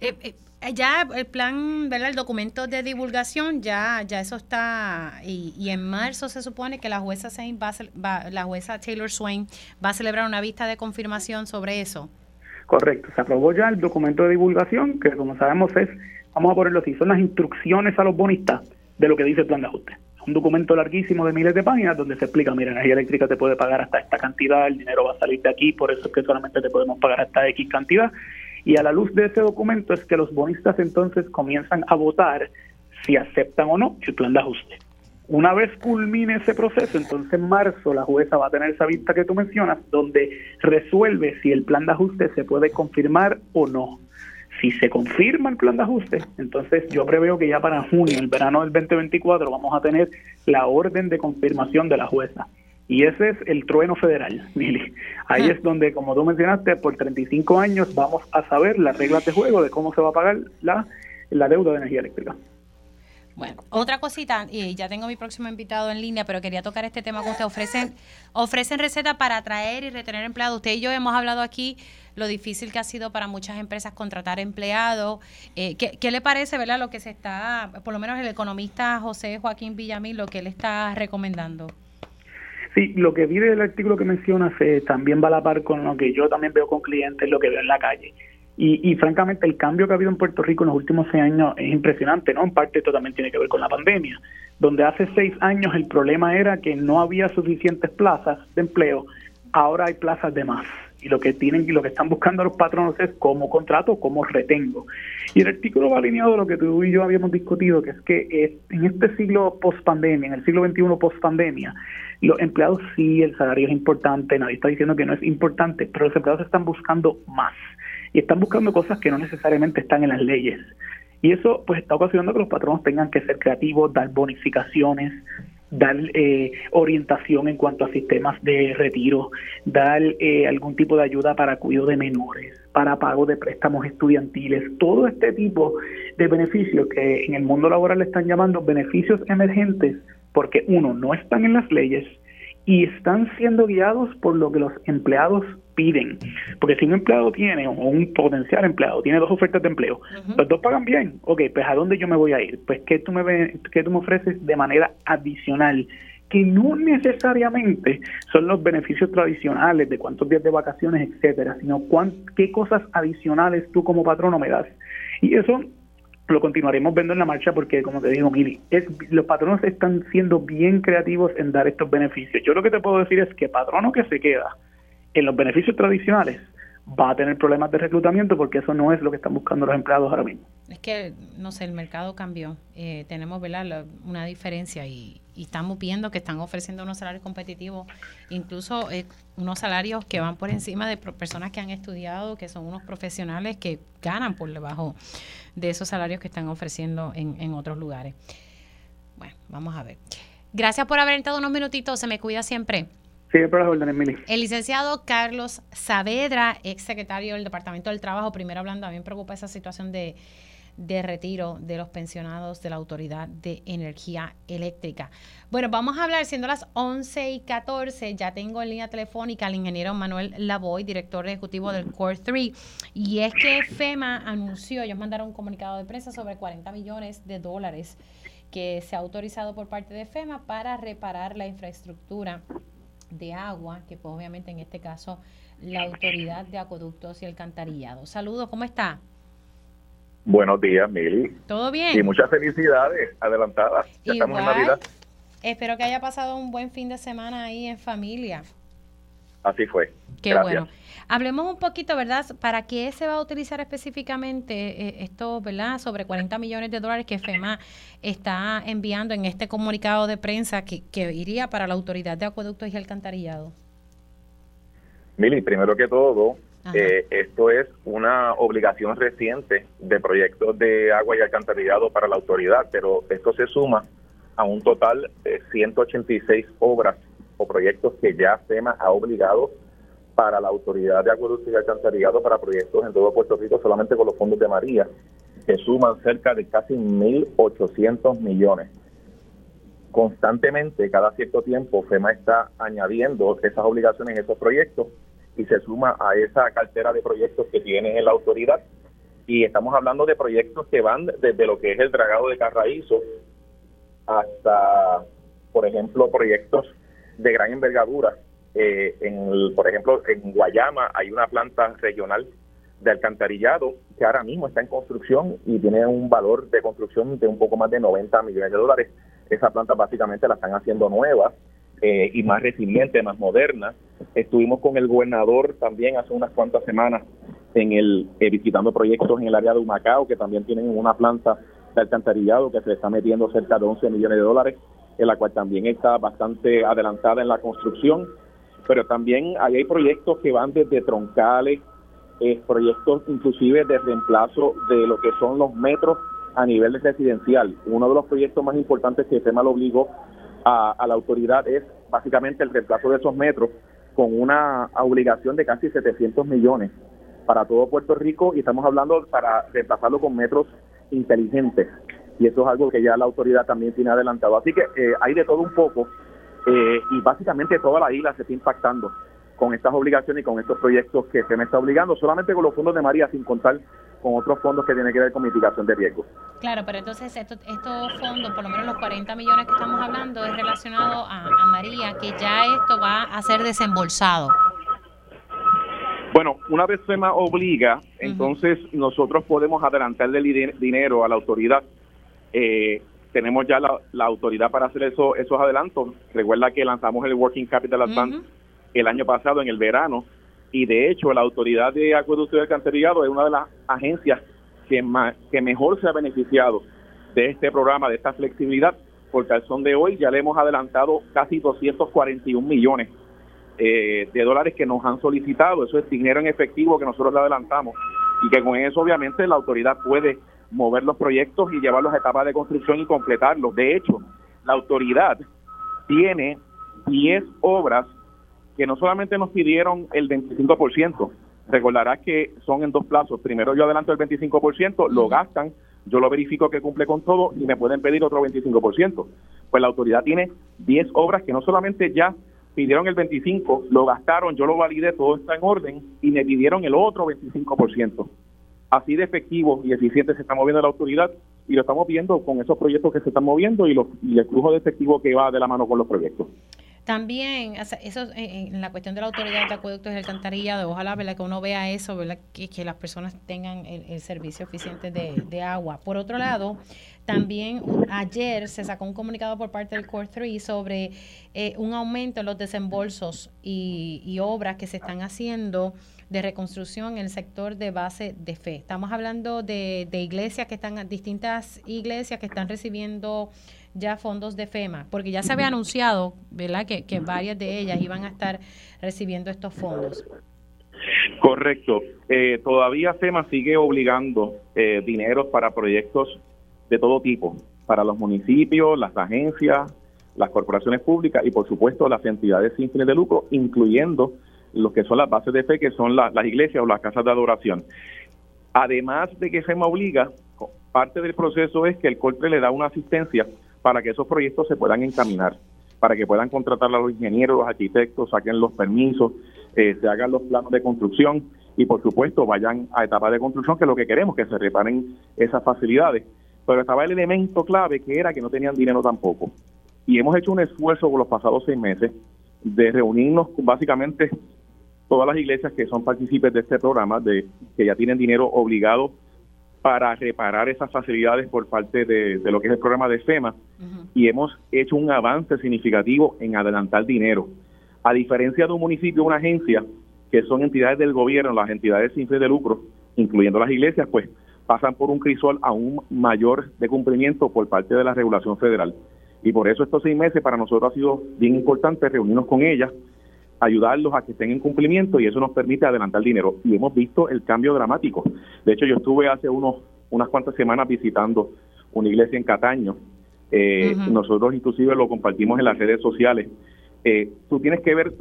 Eh, eh, ya el plan, ¿verdad? El documento de divulgación, ya, ya eso está, y, y en marzo se supone que la jueza Sain va, va, la jueza Taylor Swain va a celebrar una vista de confirmación sobre eso. Correcto, se aprobó ya el documento de divulgación, que como sabemos es, vamos a ponerlo así, son las instrucciones a los bonistas de lo que dice el plan de ajuste un documento larguísimo de miles de páginas donde se explica, mira, energía eléctrica te puede pagar hasta esta cantidad, el dinero va a salir de aquí, por eso es que solamente te podemos pagar hasta X cantidad. Y a la luz de ese documento es que los bonistas entonces comienzan a votar si aceptan o no el plan de ajuste. Una vez culmine ese proceso, entonces en marzo la jueza va a tener esa vista que tú mencionas, donde resuelve si el plan de ajuste se puede confirmar o no. Si se confirma el plan de ajuste, entonces yo preveo que ya para junio, el verano del 2024, vamos a tener la orden de confirmación de la jueza. Y ese es el trueno federal, Mili. Ahí es donde, como tú mencionaste, por 35 años vamos a saber las reglas de juego de cómo se va a pagar la, la deuda de energía eléctrica. Bueno, otra cosita, y ya tengo mi próximo invitado en línea, pero quería tocar este tema con usted. Ofrecen, ofrecen recetas para atraer y retener empleados. Usted y yo hemos hablado aquí lo difícil que ha sido para muchas empresas contratar empleados. Eh, ¿qué, ¿qué, le parece, verdad, lo que se está, por lo menos el economista José Joaquín Villamil, lo que él está recomendando? Sí, lo que vi del artículo que mencionas eh, también va a la par con lo que yo también veo con clientes, lo que veo en la calle. Y, y, francamente el cambio que ha habido en Puerto Rico en los últimos seis años es impresionante, ¿no? En parte esto también tiene que ver con la pandemia, donde hace seis años el problema era que no había suficientes plazas de empleo, ahora hay plazas de más. Y lo que tienen y lo que están buscando los patronos es cómo contrato, cómo retengo. Y el artículo va alineado a lo que tú y yo habíamos discutido, que es que en este siglo post pandemia, en el siglo XXI post pandemia, los empleados sí, el salario es importante, nadie está diciendo que no es importante, pero los empleados están buscando más y están buscando cosas que no necesariamente están en las leyes. Y eso pues está ocasionando que los patronos tengan que ser creativos, dar bonificaciones, dar eh, orientación en cuanto a sistemas de retiro, dar eh, algún tipo de ayuda para cuidado de menores, para pago de préstamos estudiantiles, todo este tipo de beneficios que en el mundo laboral le están llamando beneficios emergentes, porque uno, no están en las leyes y están siendo guiados por lo que los empleados piden. Porque si un empleado tiene, o un potencial empleado, tiene dos ofertas de empleo, uh -huh. los dos pagan bien, ok, pues ¿a dónde yo me voy a ir? Pues ¿qué tú me, qué tú me ofreces de manera adicional que no necesariamente son los beneficios tradicionales de cuántos días de vacaciones, etcétera, sino cuán, qué cosas adicionales tú como patrono me das. Y eso lo continuaremos viendo en la marcha porque, como te digo, Mili, es, los patronos están siendo bien creativos en dar estos beneficios. Yo lo que te puedo decir es que patrono que se queda en los beneficios tradicionales va a tener problemas de reclutamiento porque eso no es lo que están buscando los empleados ahora mismo. Es que, no sé, el mercado cambió. Eh, tenemos ¿verdad? una diferencia y, estamos viendo que están ofreciendo unos salarios competitivos, incluso eh, unos salarios que van por encima de personas que han estudiado, que son unos profesionales que ganan por debajo de esos salarios que están ofreciendo en, en otros lugares. Bueno, vamos a ver. Gracias por haber entrado unos minutitos. Se me cuida siempre. El licenciado Carlos Saavedra, ex secretario del Departamento del Trabajo, primero hablando, a mí me preocupa esa situación de, retiro de los pensionados de la Autoridad de Energía Eléctrica. Bueno, vamos a hablar, siendo las 11 y 14, ya tengo en línea telefónica al ingeniero Manuel Lavoy, director ejecutivo del Core 3, y es que FEMA anunció, ellos mandaron un comunicado de prensa sobre 40 millones de dólares que se ha autorizado por parte de FEMA para reparar la infraestructura de agua, que pues obviamente en este caso la Autoridad de Acueductos y Alcantarillado. Saludos, ¿cómo está? Buenos días, Mili. ¿Todo bien? Y muchas felicidades adelantadas. Ya estamos en Navidad. Espero que haya pasado un buen fin de semana ahí en familia. Así fue. Qué bueno. Hablemos un poquito, ¿verdad? ¿Para qué se va a utilizar específicamente eh, esto, ¿verdad? Sobre 40 millones de dólares que FEMA está enviando en este comunicado de prensa que, iría para la Autoridad de Acueductos y Alcantarillado. Mili, primero que todo, eh, esto es una obligación reciente de proyectos de agua y alcantarillado para la autoridad, pero esto se suma a un total de 186 obras o proyectos que ya FEMA ha obligado para la Autoridad de Acueductos y Alcantarillado para proyectos en todo Puerto Rico solamente con los fondos de María, que suman cerca de casi 1.800 millones. Constantemente, cada cierto tiempo, FEMA está añadiendo esas obligaciones esos proyectos y se suma a esa cartera de proyectos que tiene en la autoridad. Y estamos hablando de proyectos que van desde lo que es el dragado de Carraízo hasta, por ejemplo, proyectos de gran envergadura. Eh, en por ejemplo, en Guayama hay una planta regional de alcantarillado que ahora mismo está en construcción y tiene un valor de construcción de un poco más de 90 millones de dólares. Esa planta básicamente la están haciendo nueva eh, y más resiliente, más moderna. Estuvimos con el gobernador también hace unas cuantas semanas en el eh, visitando proyectos en el área de Humacao que también tienen una planta de alcantarillado que se le está metiendo cerca de 11 millones de dólares en la cual también está bastante adelantada en la construcción, pero también hay proyectos que van desde troncales, eh, proyectos inclusive de reemplazo de lo que son los metros a nivel residencial. Uno de los proyectos más importantes que el tema lo obligó a, la autoridad es básicamente el reemplazo de esos metros con una obligación de casi 700 millones para todo Puerto Rico y estamos hablando para reemplazarlo con metros inteligentes y eso es algo que ya la autoridad también tiene adelantado. Así que eh, hay de todo un poco eh, y básicamente toda la isla se está impactando con estas obligaciones y con estos proyectos que se me está obligando, solamente con los fondos de María, sin contar con otros fondos que tienen que ver con mitigación de riesgos. Claro, pero entonces estos, fondos, por lo menos los 40 millones que estamos hablando, es relacionado a, María, que ya esto va a ser desembolsado. Bueno, una vez FEMA obliga, entonces nosotros podemos adelantarle dinero a la autoridad eh, tenemos ya la, autoridad para hacer eso, esos adelantos. Recuerda que lanzamos el Working Capital Advance el año pasado, en el verano, y de hecho la autoridad de acueducto y alcantarillado es una de las agencias que, que mejor se ha beneficiado de este programa, de esta flexibilidad, porque al son de hoy ya le hemos adelantado casi 241 millones eh, de dólares que nos han solicitado. Eso es dinero en efectivo que nosotros le adelantamos y que con eso obviamente la autoridad puede mover los proyectos y llevarlos a etapas de construcción y completarlos. De hecho, la autoridad tiene 10 obras que no solamente nos pidieron el 25%, recordarás que son en dos plazos. Primero yo adelanto el 25%, lo gastan, yo lo verifico que cumple con todo y me pueden pedir otro 25%. Pues la autoridad tiene 10 obras que no solamente ya pidieron el 25, lo gastaron, yo lo validé, todo está en orden y me pidieron el otro 25% así de efectivo y eficiente se está moviendo la autoridad y lo estamos viendo con esos proyectos que se están moviendo y, los, y el flujo de efectivo que va de la mano con los proyectos. También, eso eh, en la cuestión de la autoridad de acueductos y alcantarillado, ojalá ¿verdad? que uno vea eso. Que, las personas tengan el, servicio eficiente de, agua. Por otro lado, también ayer se sacó un comunicado por parte del Core 3 sobre eh, un aumento en los desembolsos y obras que se están haciendo de reconstrucción en el sector de base de fe. Estamos hablando de, de iglesias que están, distintas iglesias que están recibiendo ya fondos de FEMA, porque ya se había anunciado, ¿verdad?, que, varias de ellas iban a estar recibiendo estos fondos. Correcto. Eh, todavía FEMA sigue obligando eh, dinero para proyectos de todo tipo, para los municipios, las agencias, las corporaciones públicas y, por supuesto, las entidades sin fines de lucro, incluyendo lo que son las bases de fe, que son las iglesias o las casas de adoración. Además de que FEMA obliga, parte del proceso es que el corte le da una asistencia para que esos proyectos se puedan encaminar, para que puedan contratar a los ingenieros, los arquitectos, saquen los permisos, eh, se hagan los planos de construcción y por supuesto vayan a etapa de construcción, que es lo que queremos, que se reparen esas facilidades. Pero estaba el elemento clave que era que no tenían dinero tampoco. Y hemos hecho un esfuerzo por los pasados seis meses de reunirnos básicamente todas las iglesias que son partícipes de este programa, de que ya tienen dinero obligado para reparar esas facilidades por parte de, lo que es el programa de FEMA y hemos hecho un avance significativo en adelantar dinero. A diferencia de un municipio o una agencia, que son entidades del gobierno, las entidades sin fin de lucro, incluyendo las iglesias, pues pasan por un crisol aún mayor de cumplimiento por parte de la regulación federal. Y por eso estos seis meses para nosotros ha sido bien importante reunirnos con ellas, ayudarlos a que estén en cumplimiento y eso nos permite adelantar dinero. Y hemos visto el cambio dramático. De hecho, yo estuve hace unos unas cuantas semanas visitando una iglesia en Cataño. Eh, nosotros inclusive lo compartimos en las redes sociales. Eh, tú tienes que ver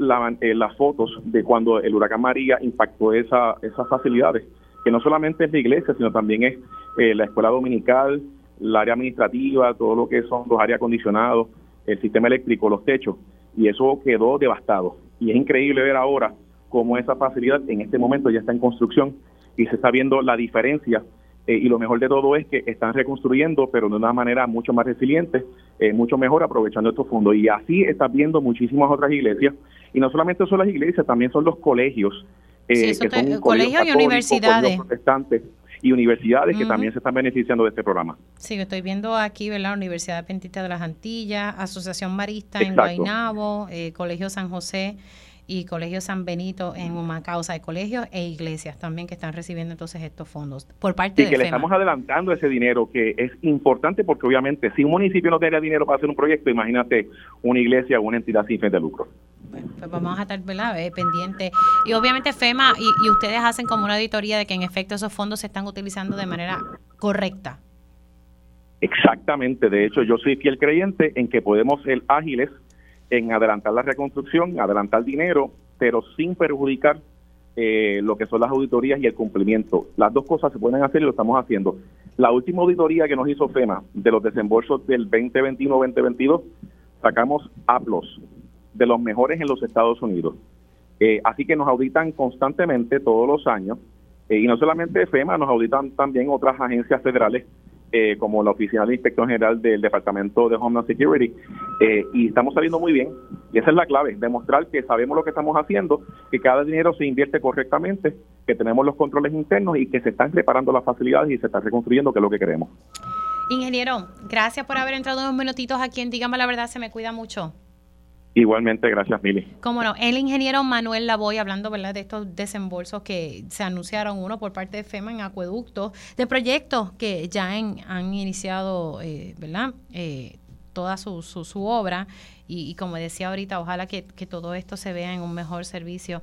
eh, las fotos de cuando el huracán María impactó esa, esas facilidades, que no solamente es la iglesia, sino también es la escuela dominical, el área administrativa, todo lo que son los áreas acondicionados, el sistema eléctrico, los techos, y eso quedó devastado y es increíble ver ahora cómo esa facilidad en este momento ya está en construcción y se está viendo la diferencia eh, y lo mejor de todo es que están reconstruyendo, pero de una manera mucho más resiliente, eh, mucho mejor aprovechando estos fondos. Y así están viendo muchísimas otras iglesias. Y no solamente son las iglesias, también son los colegios. Eh, que son colegios y universidades. Protestantes y universidades que también se están beneficiando de este programa. Sí, estoy viendo aquí, ¿verdad? Universidad Adventista de las Antillas, Asociación Marista en Guaynabo, eh, Colegio San José y Colegio San Benito en Humacao, o sea, hay colegios e iglesias también que están recibiendo entonces estos fondos por parte y que le estamos adelantando ese dinero que es importante porque obviamente si un municipio no tenía dinero para hacer un proyecto, imagínate una iglesia o una entidad sin fin de lucro. Bueno, pues vamos a estar eh, pendientes. Y obviamente FEMA y, y ustedes hacen como una auditoría de que en efecto esos fondos se están utilizando de manera correcta. Exactamente, de hecho yo soy fiel creyente en que podemos ser ágiles en adelantar la reconstrucción, adelantar dinero, pero sin perjudicar eh, lo que son las auditorías y el cumplimiento. Las dos cosas se pueden hacer y lo estamos haciendo. La última auditoría que nos hizo FEMA de los desembolsos del 2021-2022, sacamos APLOS, de los mejores en los Estados Unidos. Eh, así que nos auditan constantemente todos los años, eh, y no solamente FEMA, nos auditan también otras agencias federales eh, como la Oficina de Inspección General del Departamento de Homeland Security eh, y estamos saliendo muy bien. Y esa es la clave, demostrar que sabemos lo que estamos haciendo, que cada dinero se invierte correctamente, que tenemos los controles internos y que se están reparando las facilidades y se está reconstruyendo, que es lo que queremos. Ingeniero, gracias por haber entrado unos minutitos aquí en Dígame la Verdad, se me cuida mucho. Igualmente, gracias, Mili. Cómo no. El ingeniero Manuel Lavoy, hablando ¿verdad? de estos desembolsos que se anunciaron, uno por parte de FEMA en acueductos, de proyectos que ya han iniciado, eh, ¿verdad? Eh, toda su, su, su obra y, y, como decía ahorita, ojalá que, que todo esto se vea en un mejor servicio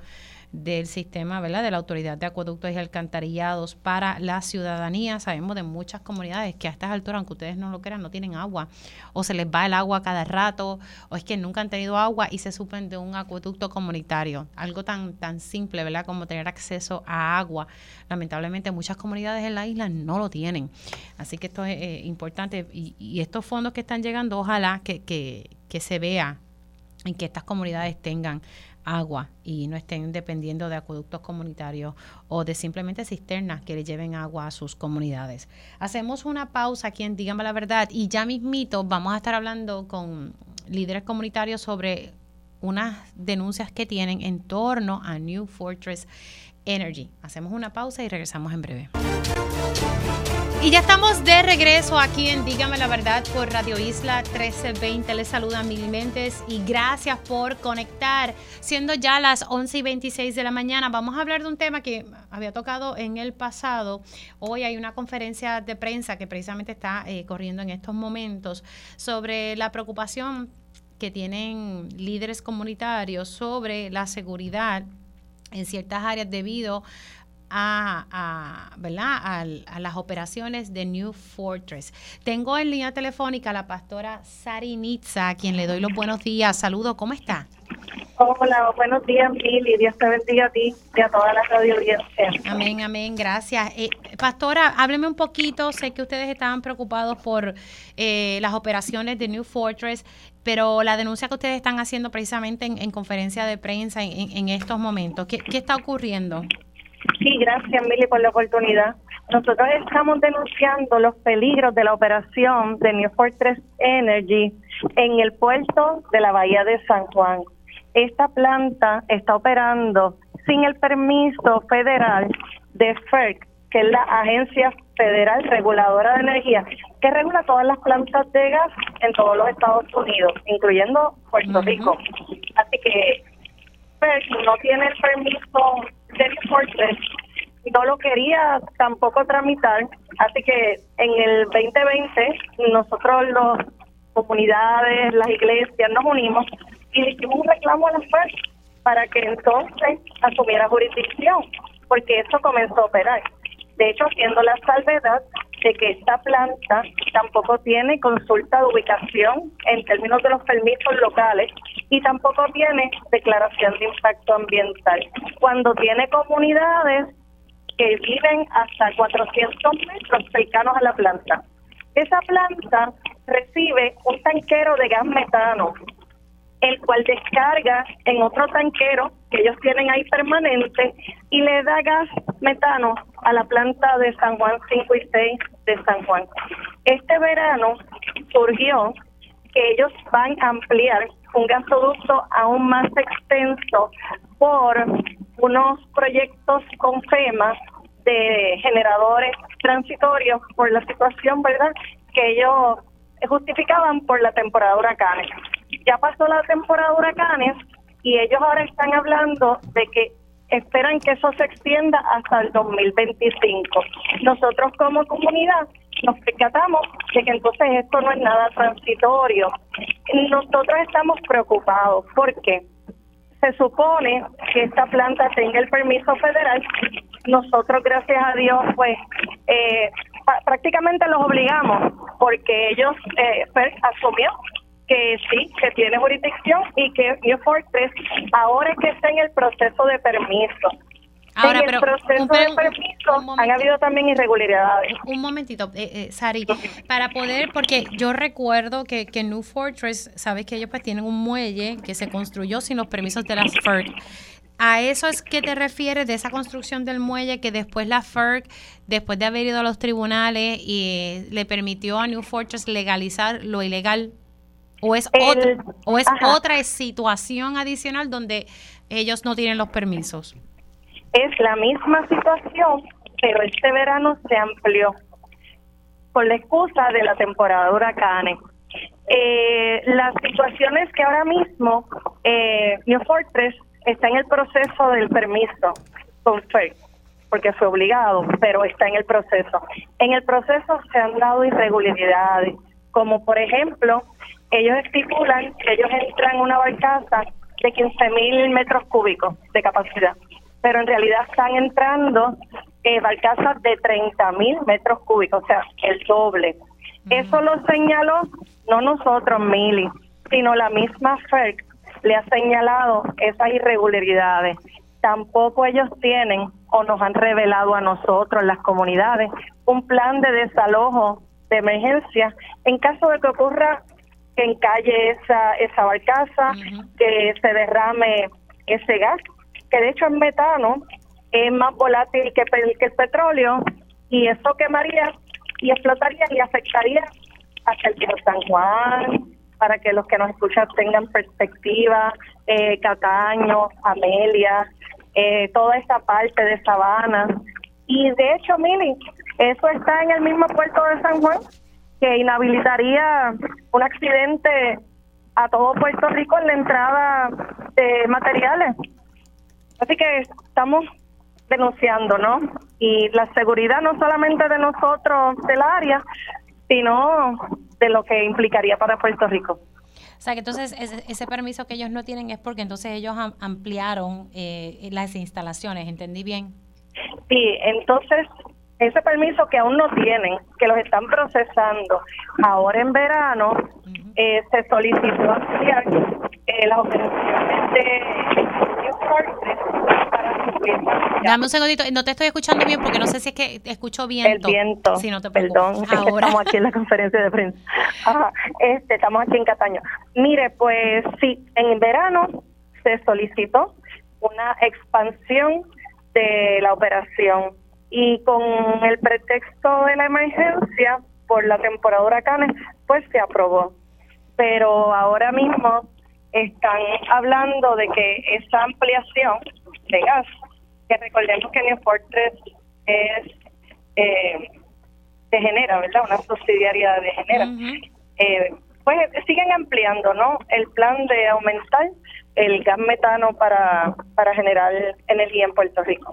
del sistema, ¿verdad? De la Autoridad de Acueductos y Alcantarillados para la ciudadanía. Sabemos de muchas comunidades que a estas alturas, aunque ustedes no lo crean, no tienen agua, o se les va el agua cada rato, o es que nunca han tenido agua y se supen de un acueducto comunitario. Algo tan, tan simple, ¿verdad? Como tener acceso a agua. Lamentablemente muchas comunidades en la isla no lo tienen. Así que esto es eh, importante y, y, estos fondos que están llegando, ojalá que, que, que se vea en que estas comunidades tengan agua y no estén dependiendo de acueductos comunitarios o de simplemente cisternas que le lleven agua a sus comunidades. Hacemos una pausa aquí en la Verdad y ya mismito vamos a estar hablando con líderes comunitarios sobre unas denuncias que tienen en torno a New Fortress Energy. Hacemos una pausa y regresamos en breve. Y ya estamos de regreso aquí en Dígame la Verdad por Radio Isla 1320. Les saluda Mil Mentes y gracias por conectar. Siendo ya las 11 y 26 de la mañana, vamos a hablar de un tema que había tocado en el pasado. Hoy hay una conferencia de prensa que precisamente está eh, corriendo en estos momentos sobre la preocupación que tienen líderes comunitarios sobre la seguridad en ciertas áreas debido a, a, ¿verdad? A, las operaciones de New Fortress. Tengo en línea telefónica a la pastora Sari Nitza, a quien le doy los buenos días. Saludos, ¿cómo está? Hola, buenos días, Mili. Dios te bendiga a ti y a toda la radio Amén, amén, gracias. Eh, pastora, hábleme un poquito. Sé que ustedes estaban preocupados por eh, las operaciones de New Fortress, pero la denuncia que ustedes están haciendo precisamente en, conferencia de prensa en, estos momentos, ¿qué, ¿qué está ocurriendo? Sí, gracias, Mili, por la oportunidad. Nosotros estamos denunciando los peligros de la operación de New Fortress Energy en el puerto de la Bahía de San Juan. Esta planta está operando sin el permiso federal de FERC, que es la Agencia Federal Reguladora de Energía, que regula todas las plantas de gas en todos los Estados Unidos, incluyendo Puerto Rico. Así que No tiene el permiso de Fortress, no lo quería tampoco tramitar, así que en el 2020 nosotros las comunidades, las iglesias nos unimos y le hicimos un reclamo a la FERC para que entonces asumiera jurisdicción, porque eso comenzó a operar. De hecho, haciendo la salvedad de que esta planta tampoco tiene consulta de ubicación en términos de los permisos locales y tampoco tiene declaración de impacto ambiental. Cuando tiene comunidades que viven hasta 400 metros cercanos a la planta. Esa planta recibe un tanquero de gas metano el cual descarga en otro tanquero que ellos tienen ahí permanente y le da gas metano a la planta de San Juan 5 y 6 de San Juan. Este verano surgió que ellos van a ampliar un gasoducto aún más extenso por unos proyectos con FEMA de generadores transitorios por la situación, ¿verdad?, que ellos justificaban por la temporada de ya pasó la temporada de huracanes y ellos ahora están hablando de que esperan que eso se extienda hasta el 2025. Nosotros como comunidad nos percatamos de que entonces esto no es nada transitorio. Nosotros estamos preocupados porque se supone que esta planta tenga el permiso federal. Nosotros, gracias a Dios, pues eh, prácticamente los obligamos porque ellos eh, asumió que sí, que tiene jurisdicción y que New Fortress ahora que está en el proceso de permiso. Ahora, en el proceso de permiso han habido también irregularidades. Un momentito, eh, eh, Sari, para poder, porque yo recuerdo que, que New Fortress, sabes que ellos pues tienen un muelle que se construyó sin los permisos de la FERC. ¿A eso es que te refieres de esa construcción del muelle que después la FERC, después de haber ido a los tribunales, y le permitió a New Fortress legalizar lo ilegal ¿O es, otra, o es otra situación adicional donde ellos no tienen los permisos? Es la misma situación, pero este verano se amplió con la excusa de la temporada de huracanes. Eh, las situaciones que ahora mismo eh, New Fortress está en el proceso del permiso con FERC, porque fue obligado, pero está en el proceso. En el proceso se han dado irregularidades, como por ejemplo ellos estipulan que ellos entran en una barcaza de 15 mil metros cúbicos de capacidad, pero en realidad están entrando eh, barcazas de 30 mil metros cúbicos, o sea, el doble. Eso lo señaló no nosotros, Mili, sino la misma FERC le ha señalado esas irregularidades. Tampoco ellos tienen o nos han revelado a nosotros, las comunidades, un plan de desalojo de emergencia en caso de que ocurra que encalle esa, esa barcaza, que se derrame ese gas, que de hecho el metano es más volátil que, que el petróleo y eso quemaría y explotaría y afectaría hasta el Río San Juan, para que los que nos escuchan tengan perspectiva, eh, Cataño, Amelia, eh, toda esta parte de Sabana. Y de hecho, Mili, eso está en el mismo puerto de San Juan, que inhabilitaría un accidente a todo Puerto Rico en la entrada de materiales. Así que estamos denunciando, ¿no? Y la seguridad no solamente de nosotros del área, sino de lo que implicaría para Puerto Rico. O sea, que entonces ese, permiso que ellos no tienen es porque entonces ellos ampliaron eh, las instalaciones, ¿entendí bien? Sí, entonces ese permiso que aún no tienen, que los están procesando ahora en verano, eh, se solicitó ampliar eh, las operaciones de Dame un segundito, no te estoy escuchando bien porque no sé si es que escucho viento. El viento. Si no te Perdón, estamos aquí en la conferencia de prensa. este, estamos aquí en Cataño. Mire, pues sí, en verano se solicitó una expansión de la operación y con el pretexto de la emergencia por la temporada de huracanes, pues se aprobó. Pero ahora mismo están hablando de que esa ampliación de gas, que recordemos que Newport 3 es eh, de Genera, ¿verdad? Una subsidiaria de Genera. eh, pues siguen ampliando, ¿no? El plan de aumentar el gas metano para, para generar energía en Puerto Rico.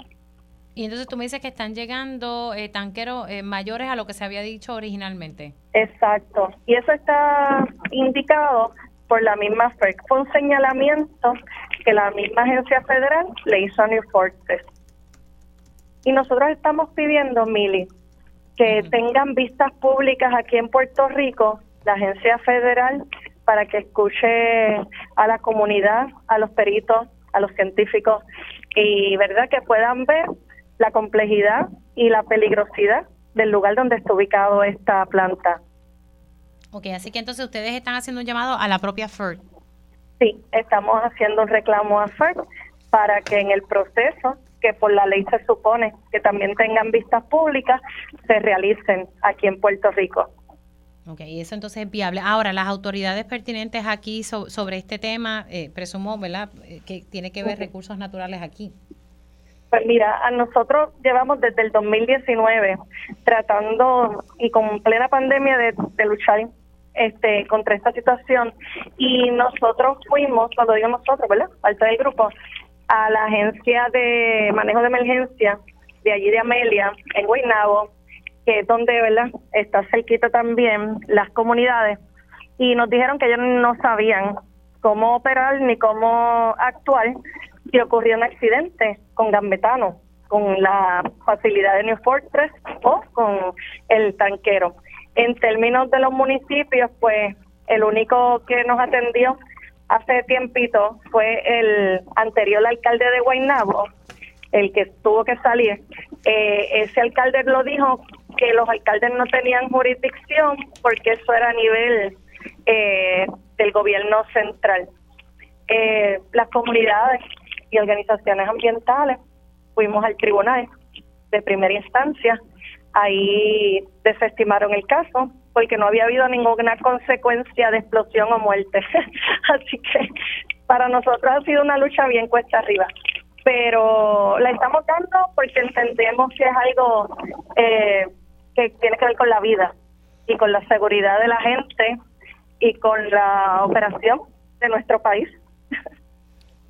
Y entonces tú me dices que están llegando eh, tanqueros eh, mayores a lo que se había dicho originalmente. Exacto. Y eso está indicado por la misma FERC. Fue un señalamiento que la misma agencia federal le hizo a New Fortress. Y nosotros estamos pidiendo, Mili, que tengan vistas públicas aquí en Puerto Rico, la agencia federal, para que escuche a la comunidad, a los peritos, a los científicos, y verdad que puedan ver la complejidad y la peligrosidad del lugar donde está ubicado esta planta. Ok, así que entonces ustedes están haciendo un llamado a la propia FERC. Sí, estamos haciendo un reclamo a FERC para que en el proceso, que por la ley se supone que también tengan vistas públicas, se realicen aquí en Puerto Rico. Ok, y eso entonces es viable. Ahora, las autoridades pertinentes aquí sobre este tema, eh, presumo, ¿verdad?, eh, que tiene que ver recursos naturales aquí. Pues mira, a nosotros llevamos desde el 2019 tratando y con plena pandemia de, luchar este, contra esta situación y nosotros fuimos, cuando digo nosotros, ¿verdad? Parte del grupo, a la agencia de manejo de emergencia de allí de Amelia, en Guaynabo, que es donde, ¿verdad? Está cerquita también las comunidades y nos dijeron que ellos no sabían cómo operar ni cómo actuar si ocurrió un accidente con gambetano, con la facilidad de New Fortress o con el tanquero. En términos de los municipios, pues el único que nos atendió hace tiempito fue el anterior alcalde de Guaynabo, el que tuvo que salir. Eh, ese alcalde lo dijo que los alcaldes no tenían jurisdicción porque eso era a nivel eh, del gobierno central. Eh, las comunidades y organizaciones ambientales fuimos al tribunal de primera instancia ahí desestimaron el caso porque no había habido ninguna consecuencia de explosión o muerte. Así que para nosotros ha sido una lucha bien cuesta arriba. Pero la estamos dando porque entendemos que es algo eh, que tiene que ver con la vida y con la seguridad de la gente y con la operación de nuestro país.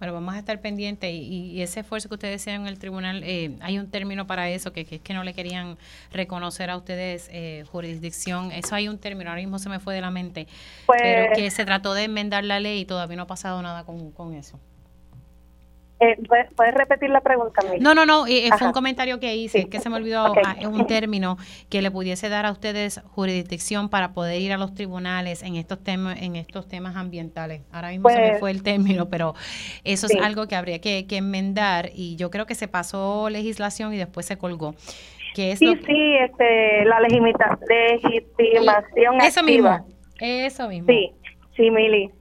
Bueno, vamos a estar pendientes y, ese esfuerzo que ustedes hicieron en el tribunal, eh, hay un término para eso, que, es que no le querían reconocer a ustedes eh, jurisdicción. Eso hay un término, ahora mismo se me fue de la mente, pero pues que se trató de enmendar la ley y todavía no ha pasado nada con, con eso. Eh, ¿Puedes repetir la pregunta? No, no, no, eh, fue un comentario que hice, que se me olvidó, ah, es un término que le pudiese dar a ustedes jurisdicción para poder ir a los tribunales en estos temas en estos temas ambientales. Ahora mismo se me pues fue el término, pero eso es algo que habría que, enmendar y yo creo que se pasó legislación y después se colgó. Que sí, sí, este, la legitimación Eso mismo, eso mismo. Sí, sí, Mili.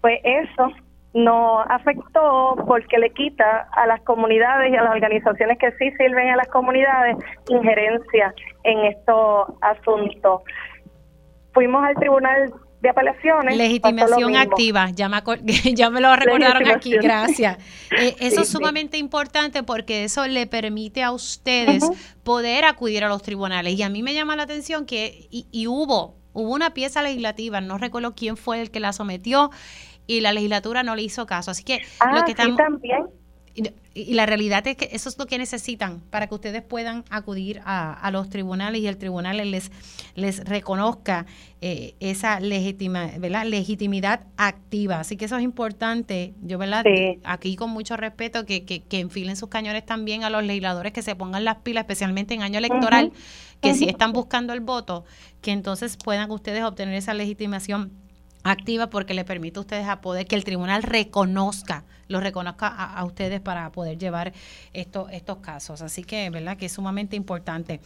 Pues eso no afectó porque le quita a las comunidades y a las organizaciones que sí sirven a las comunidades injerencia en estos asuntos. Fuimos al tribunal de apelaciones. Legitimación activa, ya me, ya me lo recordaron aquí, gracias. Eh, eso es sumamente importante porque eso le permite a ustedes poder acudir a los tribunales. Y a mí me llama la atención que, y, hubo, hubo una pieza legislativa, no recuerdo quién fue el que la sometió, y la legislatura no le hizo caso. Así que lo ah, que estamos... también y la realidad es que eso es lo que necesitan para que ustedes puedan acudir a, los tribunales y el tribunal les, les reconozca eh, esa legitima, ¿verdad? legitimidad activa. Así que eso es importante. Yo, ¿verdad? Aquí con mucho respeto que, que, que, enfilen sus cañones también a los legisladores que se pongan las pilas, especialmente en año electoral, que si están buscando el voto, que entonces puedan ustedes obtener esa legitimación activa porque le permite a ustedes a poder que el tribunal reconozca, lo reconozca a, ustedes para poder llevar estos estos casos. Así que, ¿verdad? Que es sumamente importante.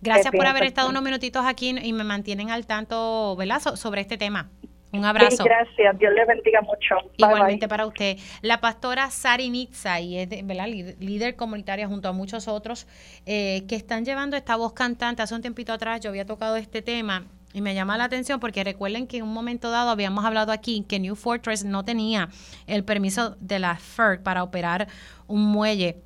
Gracias por haber estado unos minutitos aquí y me mantienen al tanto, ¿verdad? sobre este tema. Un abrazo. gracias. Dios le bendiga mucho. Igualmente para usted. La pastora Sari Nitza, y es ¿verdad? líder comunitaria junto a muchos otros eh, que están llevando esta voz cantante. Hace un tiempito atrás yo había tocado este tema y me llama la atención porque recuerden que en un momento dado habíamos hablado aquí que New Fortress no tenía el permiso de la FERC para operar un muelle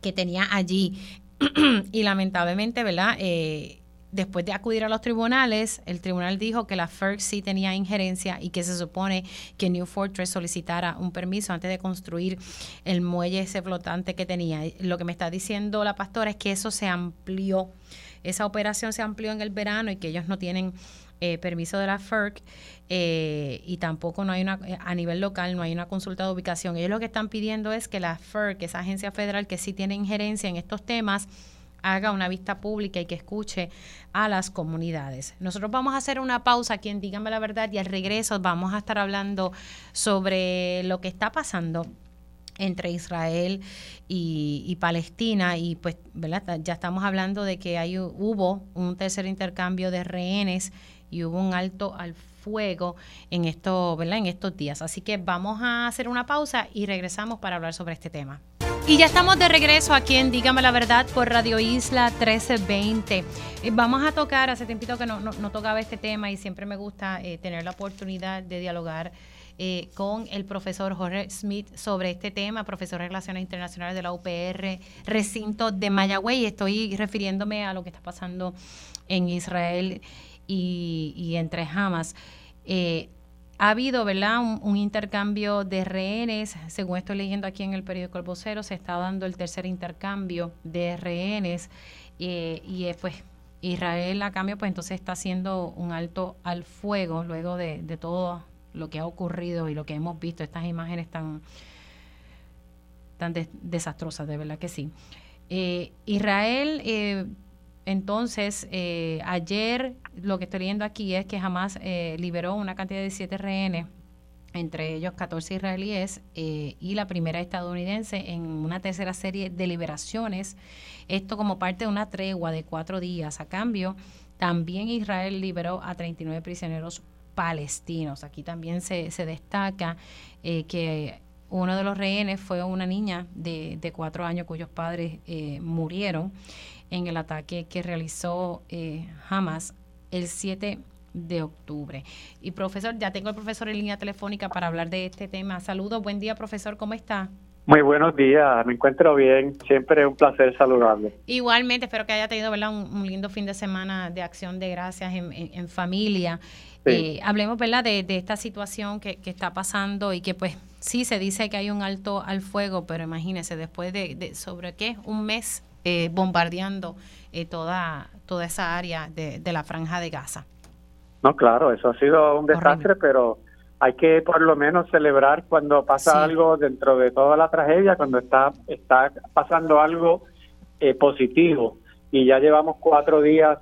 que tenía allí. y lamentablemente, ¿verdad? Eh, después de acudir a los tribunales, el tribunal dijo que la FERC sí tenía injerencia y que se supone que New Fortress solicitara un permiso antes de construir el muelle ese flotante que tenía. Lo que me está diciendo la pastora es que eso se amplió esa operación se amplió en el verano y que ellos no tienen eh, permiso de la FERC eh, y tampoco no hay una, eh, a nivel local no hay una consulta de ubicación. Ellos lo que están pidiendo es que la FERC, esa agencia federal que sí tiene injerencia en estos temas, haga una vista pública y que escuche a las comunidades. Nosotros vamos a hacer una pausa aquí en Díganme la Verdad y al regreso vamos a estar hablando sobre lo que está pasando entre Israel y, Palestina y pues ¿verdad? ya estamos hablando de que hay, hubo un tercer intercambio de rehenes y hubo un alto al fuego en esto. En estos días. Así que vamos a hacer una pausa y regresamos para hablar sobre este tema. Y ya estamos de regreso aquí en Dígame la Verdad por Radio Isla 1320. Eh, vamos a tocar, hace tiempito que no, no, tocaba este tema y siempre me gusta eh, tener la oportunidad de dialogar eh, con el profesor Jorge Smith sobre este tema, profesor de Relaciones Internacionales de la UPR, recinto de Mayagüey. Estoy refiriéndome a lo que está pasando en Israel y, entre Hamas. Eh, ha habido, ¿verdad?, un, intercambio de rehenes. Según estoy leyendo aquí en el periódico El Vocero, se está dando el tercer intercambio de rehenes. Eh, y pues Israel, a cambio, pues entonces está haciendo un alto al fuego luego de todo lo que ha ocurrido y lo que hemos visto, estas imágenes tan, tan desastrosas, de verdad que sí. Eh, Israel, eh, entonces, eh, ayer lo que estoy leyendo aquí es que jamás liberó una cantidad de siete rehenes, entre ellos 14 israelíes y la primera estadounidense en una tercera serie de liberaciones. Esto como parte de una tregua de cuatro días. A cambio, también Israel liberó a 39 prisioneros palestinos. Aquí también se, se destaca eh, que uno de los rehenes fue una niña de, de cuatro años cuyos padres eh, murieron en el ataque que realizó eh, Hamas el 7 de octubre. Y profesor, ya tengo al profesor en línea telefónica para hablar de este tema. Saludos, buen día profesor, ¿cómo está? Muy buenos días, me encuentro bien, siempre es un placer saludarle. Igualmente, espero que haya tenido ¿verdad? Un, lindo fin de semana de acción de gracias en, en familia. Eh, hablemos, ¿verdad?, de, esta situación que, está pasando y que, pues, sí se dice que hay un alto al fuego, pero imagínese, después de, sobre qué, un mes eh, bombardeando eh, toda, toda esa área de, la franja de Gaza. No, claro, eso ha sido un desastre, pero hay que por lo menos celebrar cuando pasa algo dentro de toda la tragedia, cuando está, está pasando algo positivo. Y ya llevamos cuatro días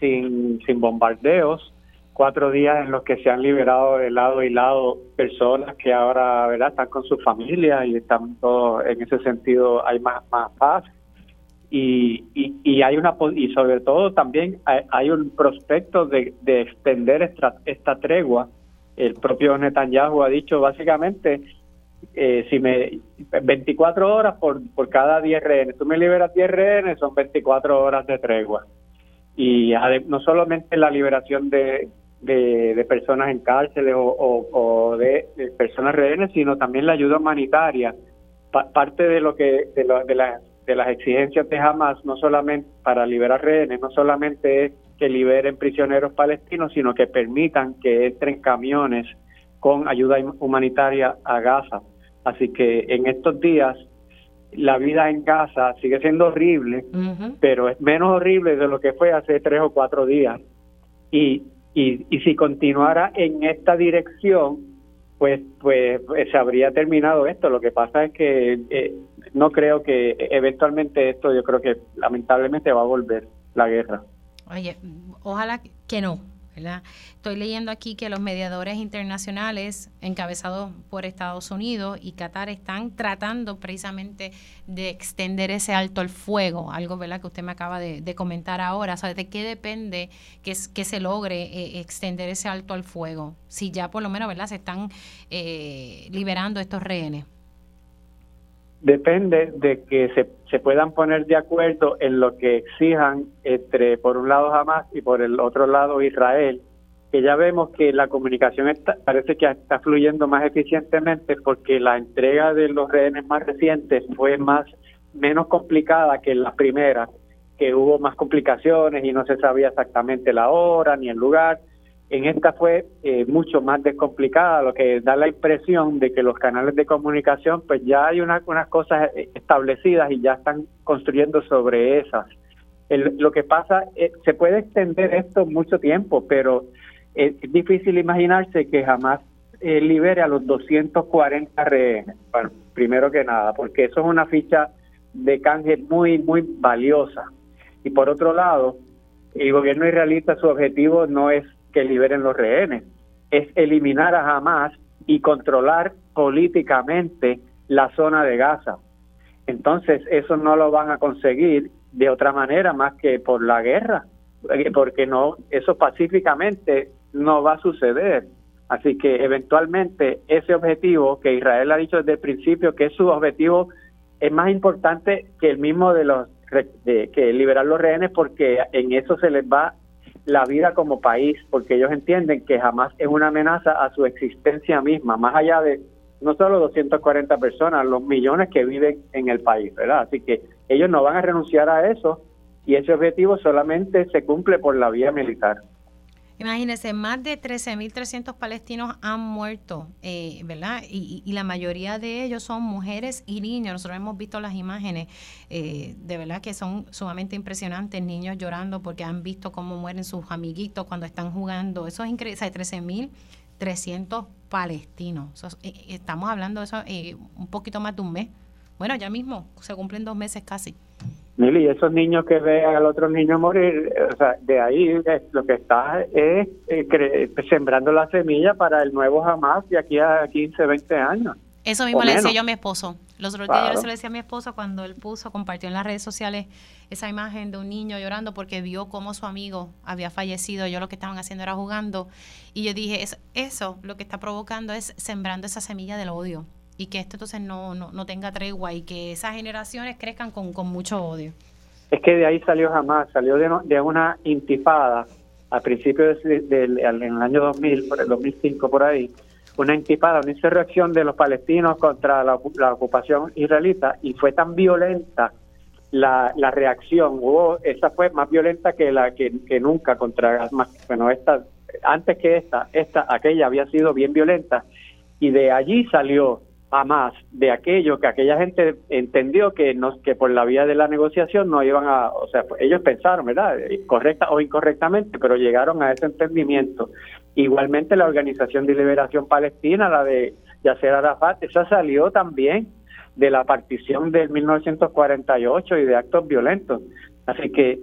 sin, sin bombardeos cuatro días en los que se han liberado de lado y lado personas que ahora verdad están con su familia y están todos en ese sentido hay más más paz. Y, y, hay una y sobre todo también hay, un prospecto de, de extender esta, esta tregua. El propio Netanyahu ha dicho básicamente eh, si me 24 horas por, por cada 10 rehenes, tú me liberas 10 rehenes, son 24 horas de tregua. Y no solamente la liberación de, de, personas en cárceles o, de, personas rehenes, sino también la ayuda humanitaria. parte de lo que de, lo, de, de las exigencias de Hamas, no solamente para liberar rehenes, no solamente es que liberen prisioneros palestinos, sino que permitan que entren camiones con ayuda humanitaria a Gaza. Así que en estos días la vida en Gaza sigue siendo horrible, pero es menos horrible de lo que fue hace tres o cuatro días. Y, y, y si continuara en esta dirección, pues, pues, pues se habría terminado esto. Lo que pasa es que eh, no creo que eventualmente esto, yo creo que lamentablemente va a volver la guerra. Oye, ojalá que no, Estoy leyendo aquí que los mediadores internacionales encabezados por Estados Unidos y Qatar están tratando precisamente de extender ese alto al fuego, algo ¿verdad? que usted me acaba de, comentar ahora. O ¿De qué depende que, que se logre eh, extender ese alto al fuego? Si ya por lo menos ¿verdad? se están eh, liberando estos rehenes depende de que se, se, puedan poner de acuerdo en lo que exijan entre, por un lado Hamas y por el otro lado Israel, que ya vemos que la comunicación está, parece que está fluyendo más eficientemente porque la entrega de los rehenes más recientes fue más menos complicada que la primera, que hubo más complicaciones y no se sabía exactamente la hora ni el lugar en esta fue eh, mucho más descomplicada, lo que da la impresión de que los canales de comunicación, pues ya hay unas cosas eh, establecidas y ya están construyendo sobre esas. lo que pasa, eh, se puede extender esto mucho tiempo, pero es difícil imaginarse que jamás libere a los 240 rehenes, bueno, primero que nada, porque eso es una ficha de canje muy, muy valiosa. Y por otro lado, el gobierno israelita su objetivo no es que liberen los rehenes, es eliminar a Hamas y controlar políticamente la zona de Gaza. Entonces, eso no lo van a conseguir de otra manera más que por la guerra, eh, porque no, eso pacíficamente no va a suceder. Así que eventualmente ese objetivo que Israel ha dicho desde el principio que es su objetivo es más importante que el mismo de los de, que liberar los rehenes porque en eso se les va la vida como país, porque ellos entienden que jamás es una amenaza a su existencia misma, más allá de no solo 240 personas, los millones que viven en el país, ¿verdad? Así que ellos no van a renunciar a eso y ese objetivo solamente se cumple por la vía militar. Imagínense, más de 13.300 palestinos han muerto, eh, ¿verdad? Y, la mayoría de ellos son mujeres y niños. Nosotros hemos visto las imágenes, eh, de verdad que son sumamente impresionantes, niños llorando porque han visto cómo mueren sus amiguitos cuando están jugando. Eso es increíble, hay 13.300 palestinos. Eh, estamos hablando de eso un poquito más de un mes. Bueno, ya mismo se cumplen dos meses casi. Mili, esos niños que vean al otro niño morir, o sea, de ahí lo que está es eh, sembrando la semilla para el nuevo Hamas de aquí a 15, 20 años. Eso mismo le decía yo a mi esposo. Los otros días yo le decía a mi esposo cuando él puso, compartió en las redes sociales esa imagen de un niño llorando porque vio cómo su amigo había fallecido. Yo lo que estaban haciendo era jugando. Y yo dije, eso lo que está provocando es sembrando esa semilla del odio y que esto entonces no, no, no tenga tregua y que esas generaciones crezcan con, con mucho odio. Es que de ahí salió jamás, salió de, de una intifada a principios del de, en el año 2000, por el 2005 por ahí, una intifada, una insurrección de los palestinos contra la, ocupación israelita y fue tan violenta la, la reacción, hubo, esa fue más violenta que la que, que nunca contra, bueno, esta, antes que esta, esta, aquella había sido bien violenta y de allí salió a más de aquello que aquella gente entendió que no, que por la vía de la negociación no iban a, o sea, pues, ellos pensaron, ¿verdad? Correcta o incorrectamente, pero llegaron a ese entendimiento. Igualmente la Organización de Liberación Palestina, la de Yasser Arafat, esa salió también de la partición del 1948 y de actos violentos. Así que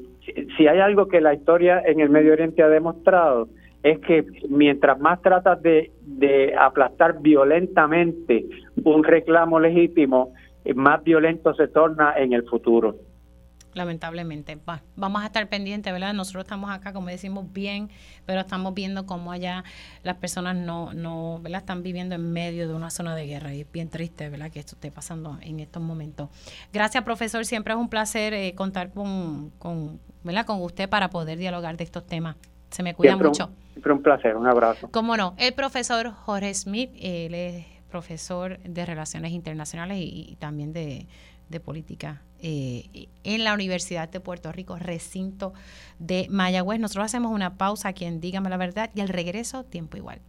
si hay algo que la historia en el Medio Oriente ha demostrado, es que mientras más tratas de, de aplastar violentamente un reclamo legítimo, más violento se torna en el futuro. lamentablemente. vamos a estar pendientes, ¿verdad? Nosotros estamos acá, como decimos, bien, pero estamos viendo cómo allá las personas no, no, ¿verdad? Están viviendo en medio de una zona de guerra y es bien triste, ¿verdad? Que esto esté pasando en estos momentos. Gracias, profesor. Siempre es un placer eh, contar con, con, ¿verdad? con usted para poder dialogar de estos temas. Se me cuida mucho. siempre un placer, un abrazo. Cómo no. El profesor Jorge Smith, él es profesor de Relaciones Internacionales y también de política eh, en la Universidad de Puerto Rico, recinto de Mayagüez. Nosotros hacemos una pausa aquí en Dígame la Verdad y al regreso, tiempo igual.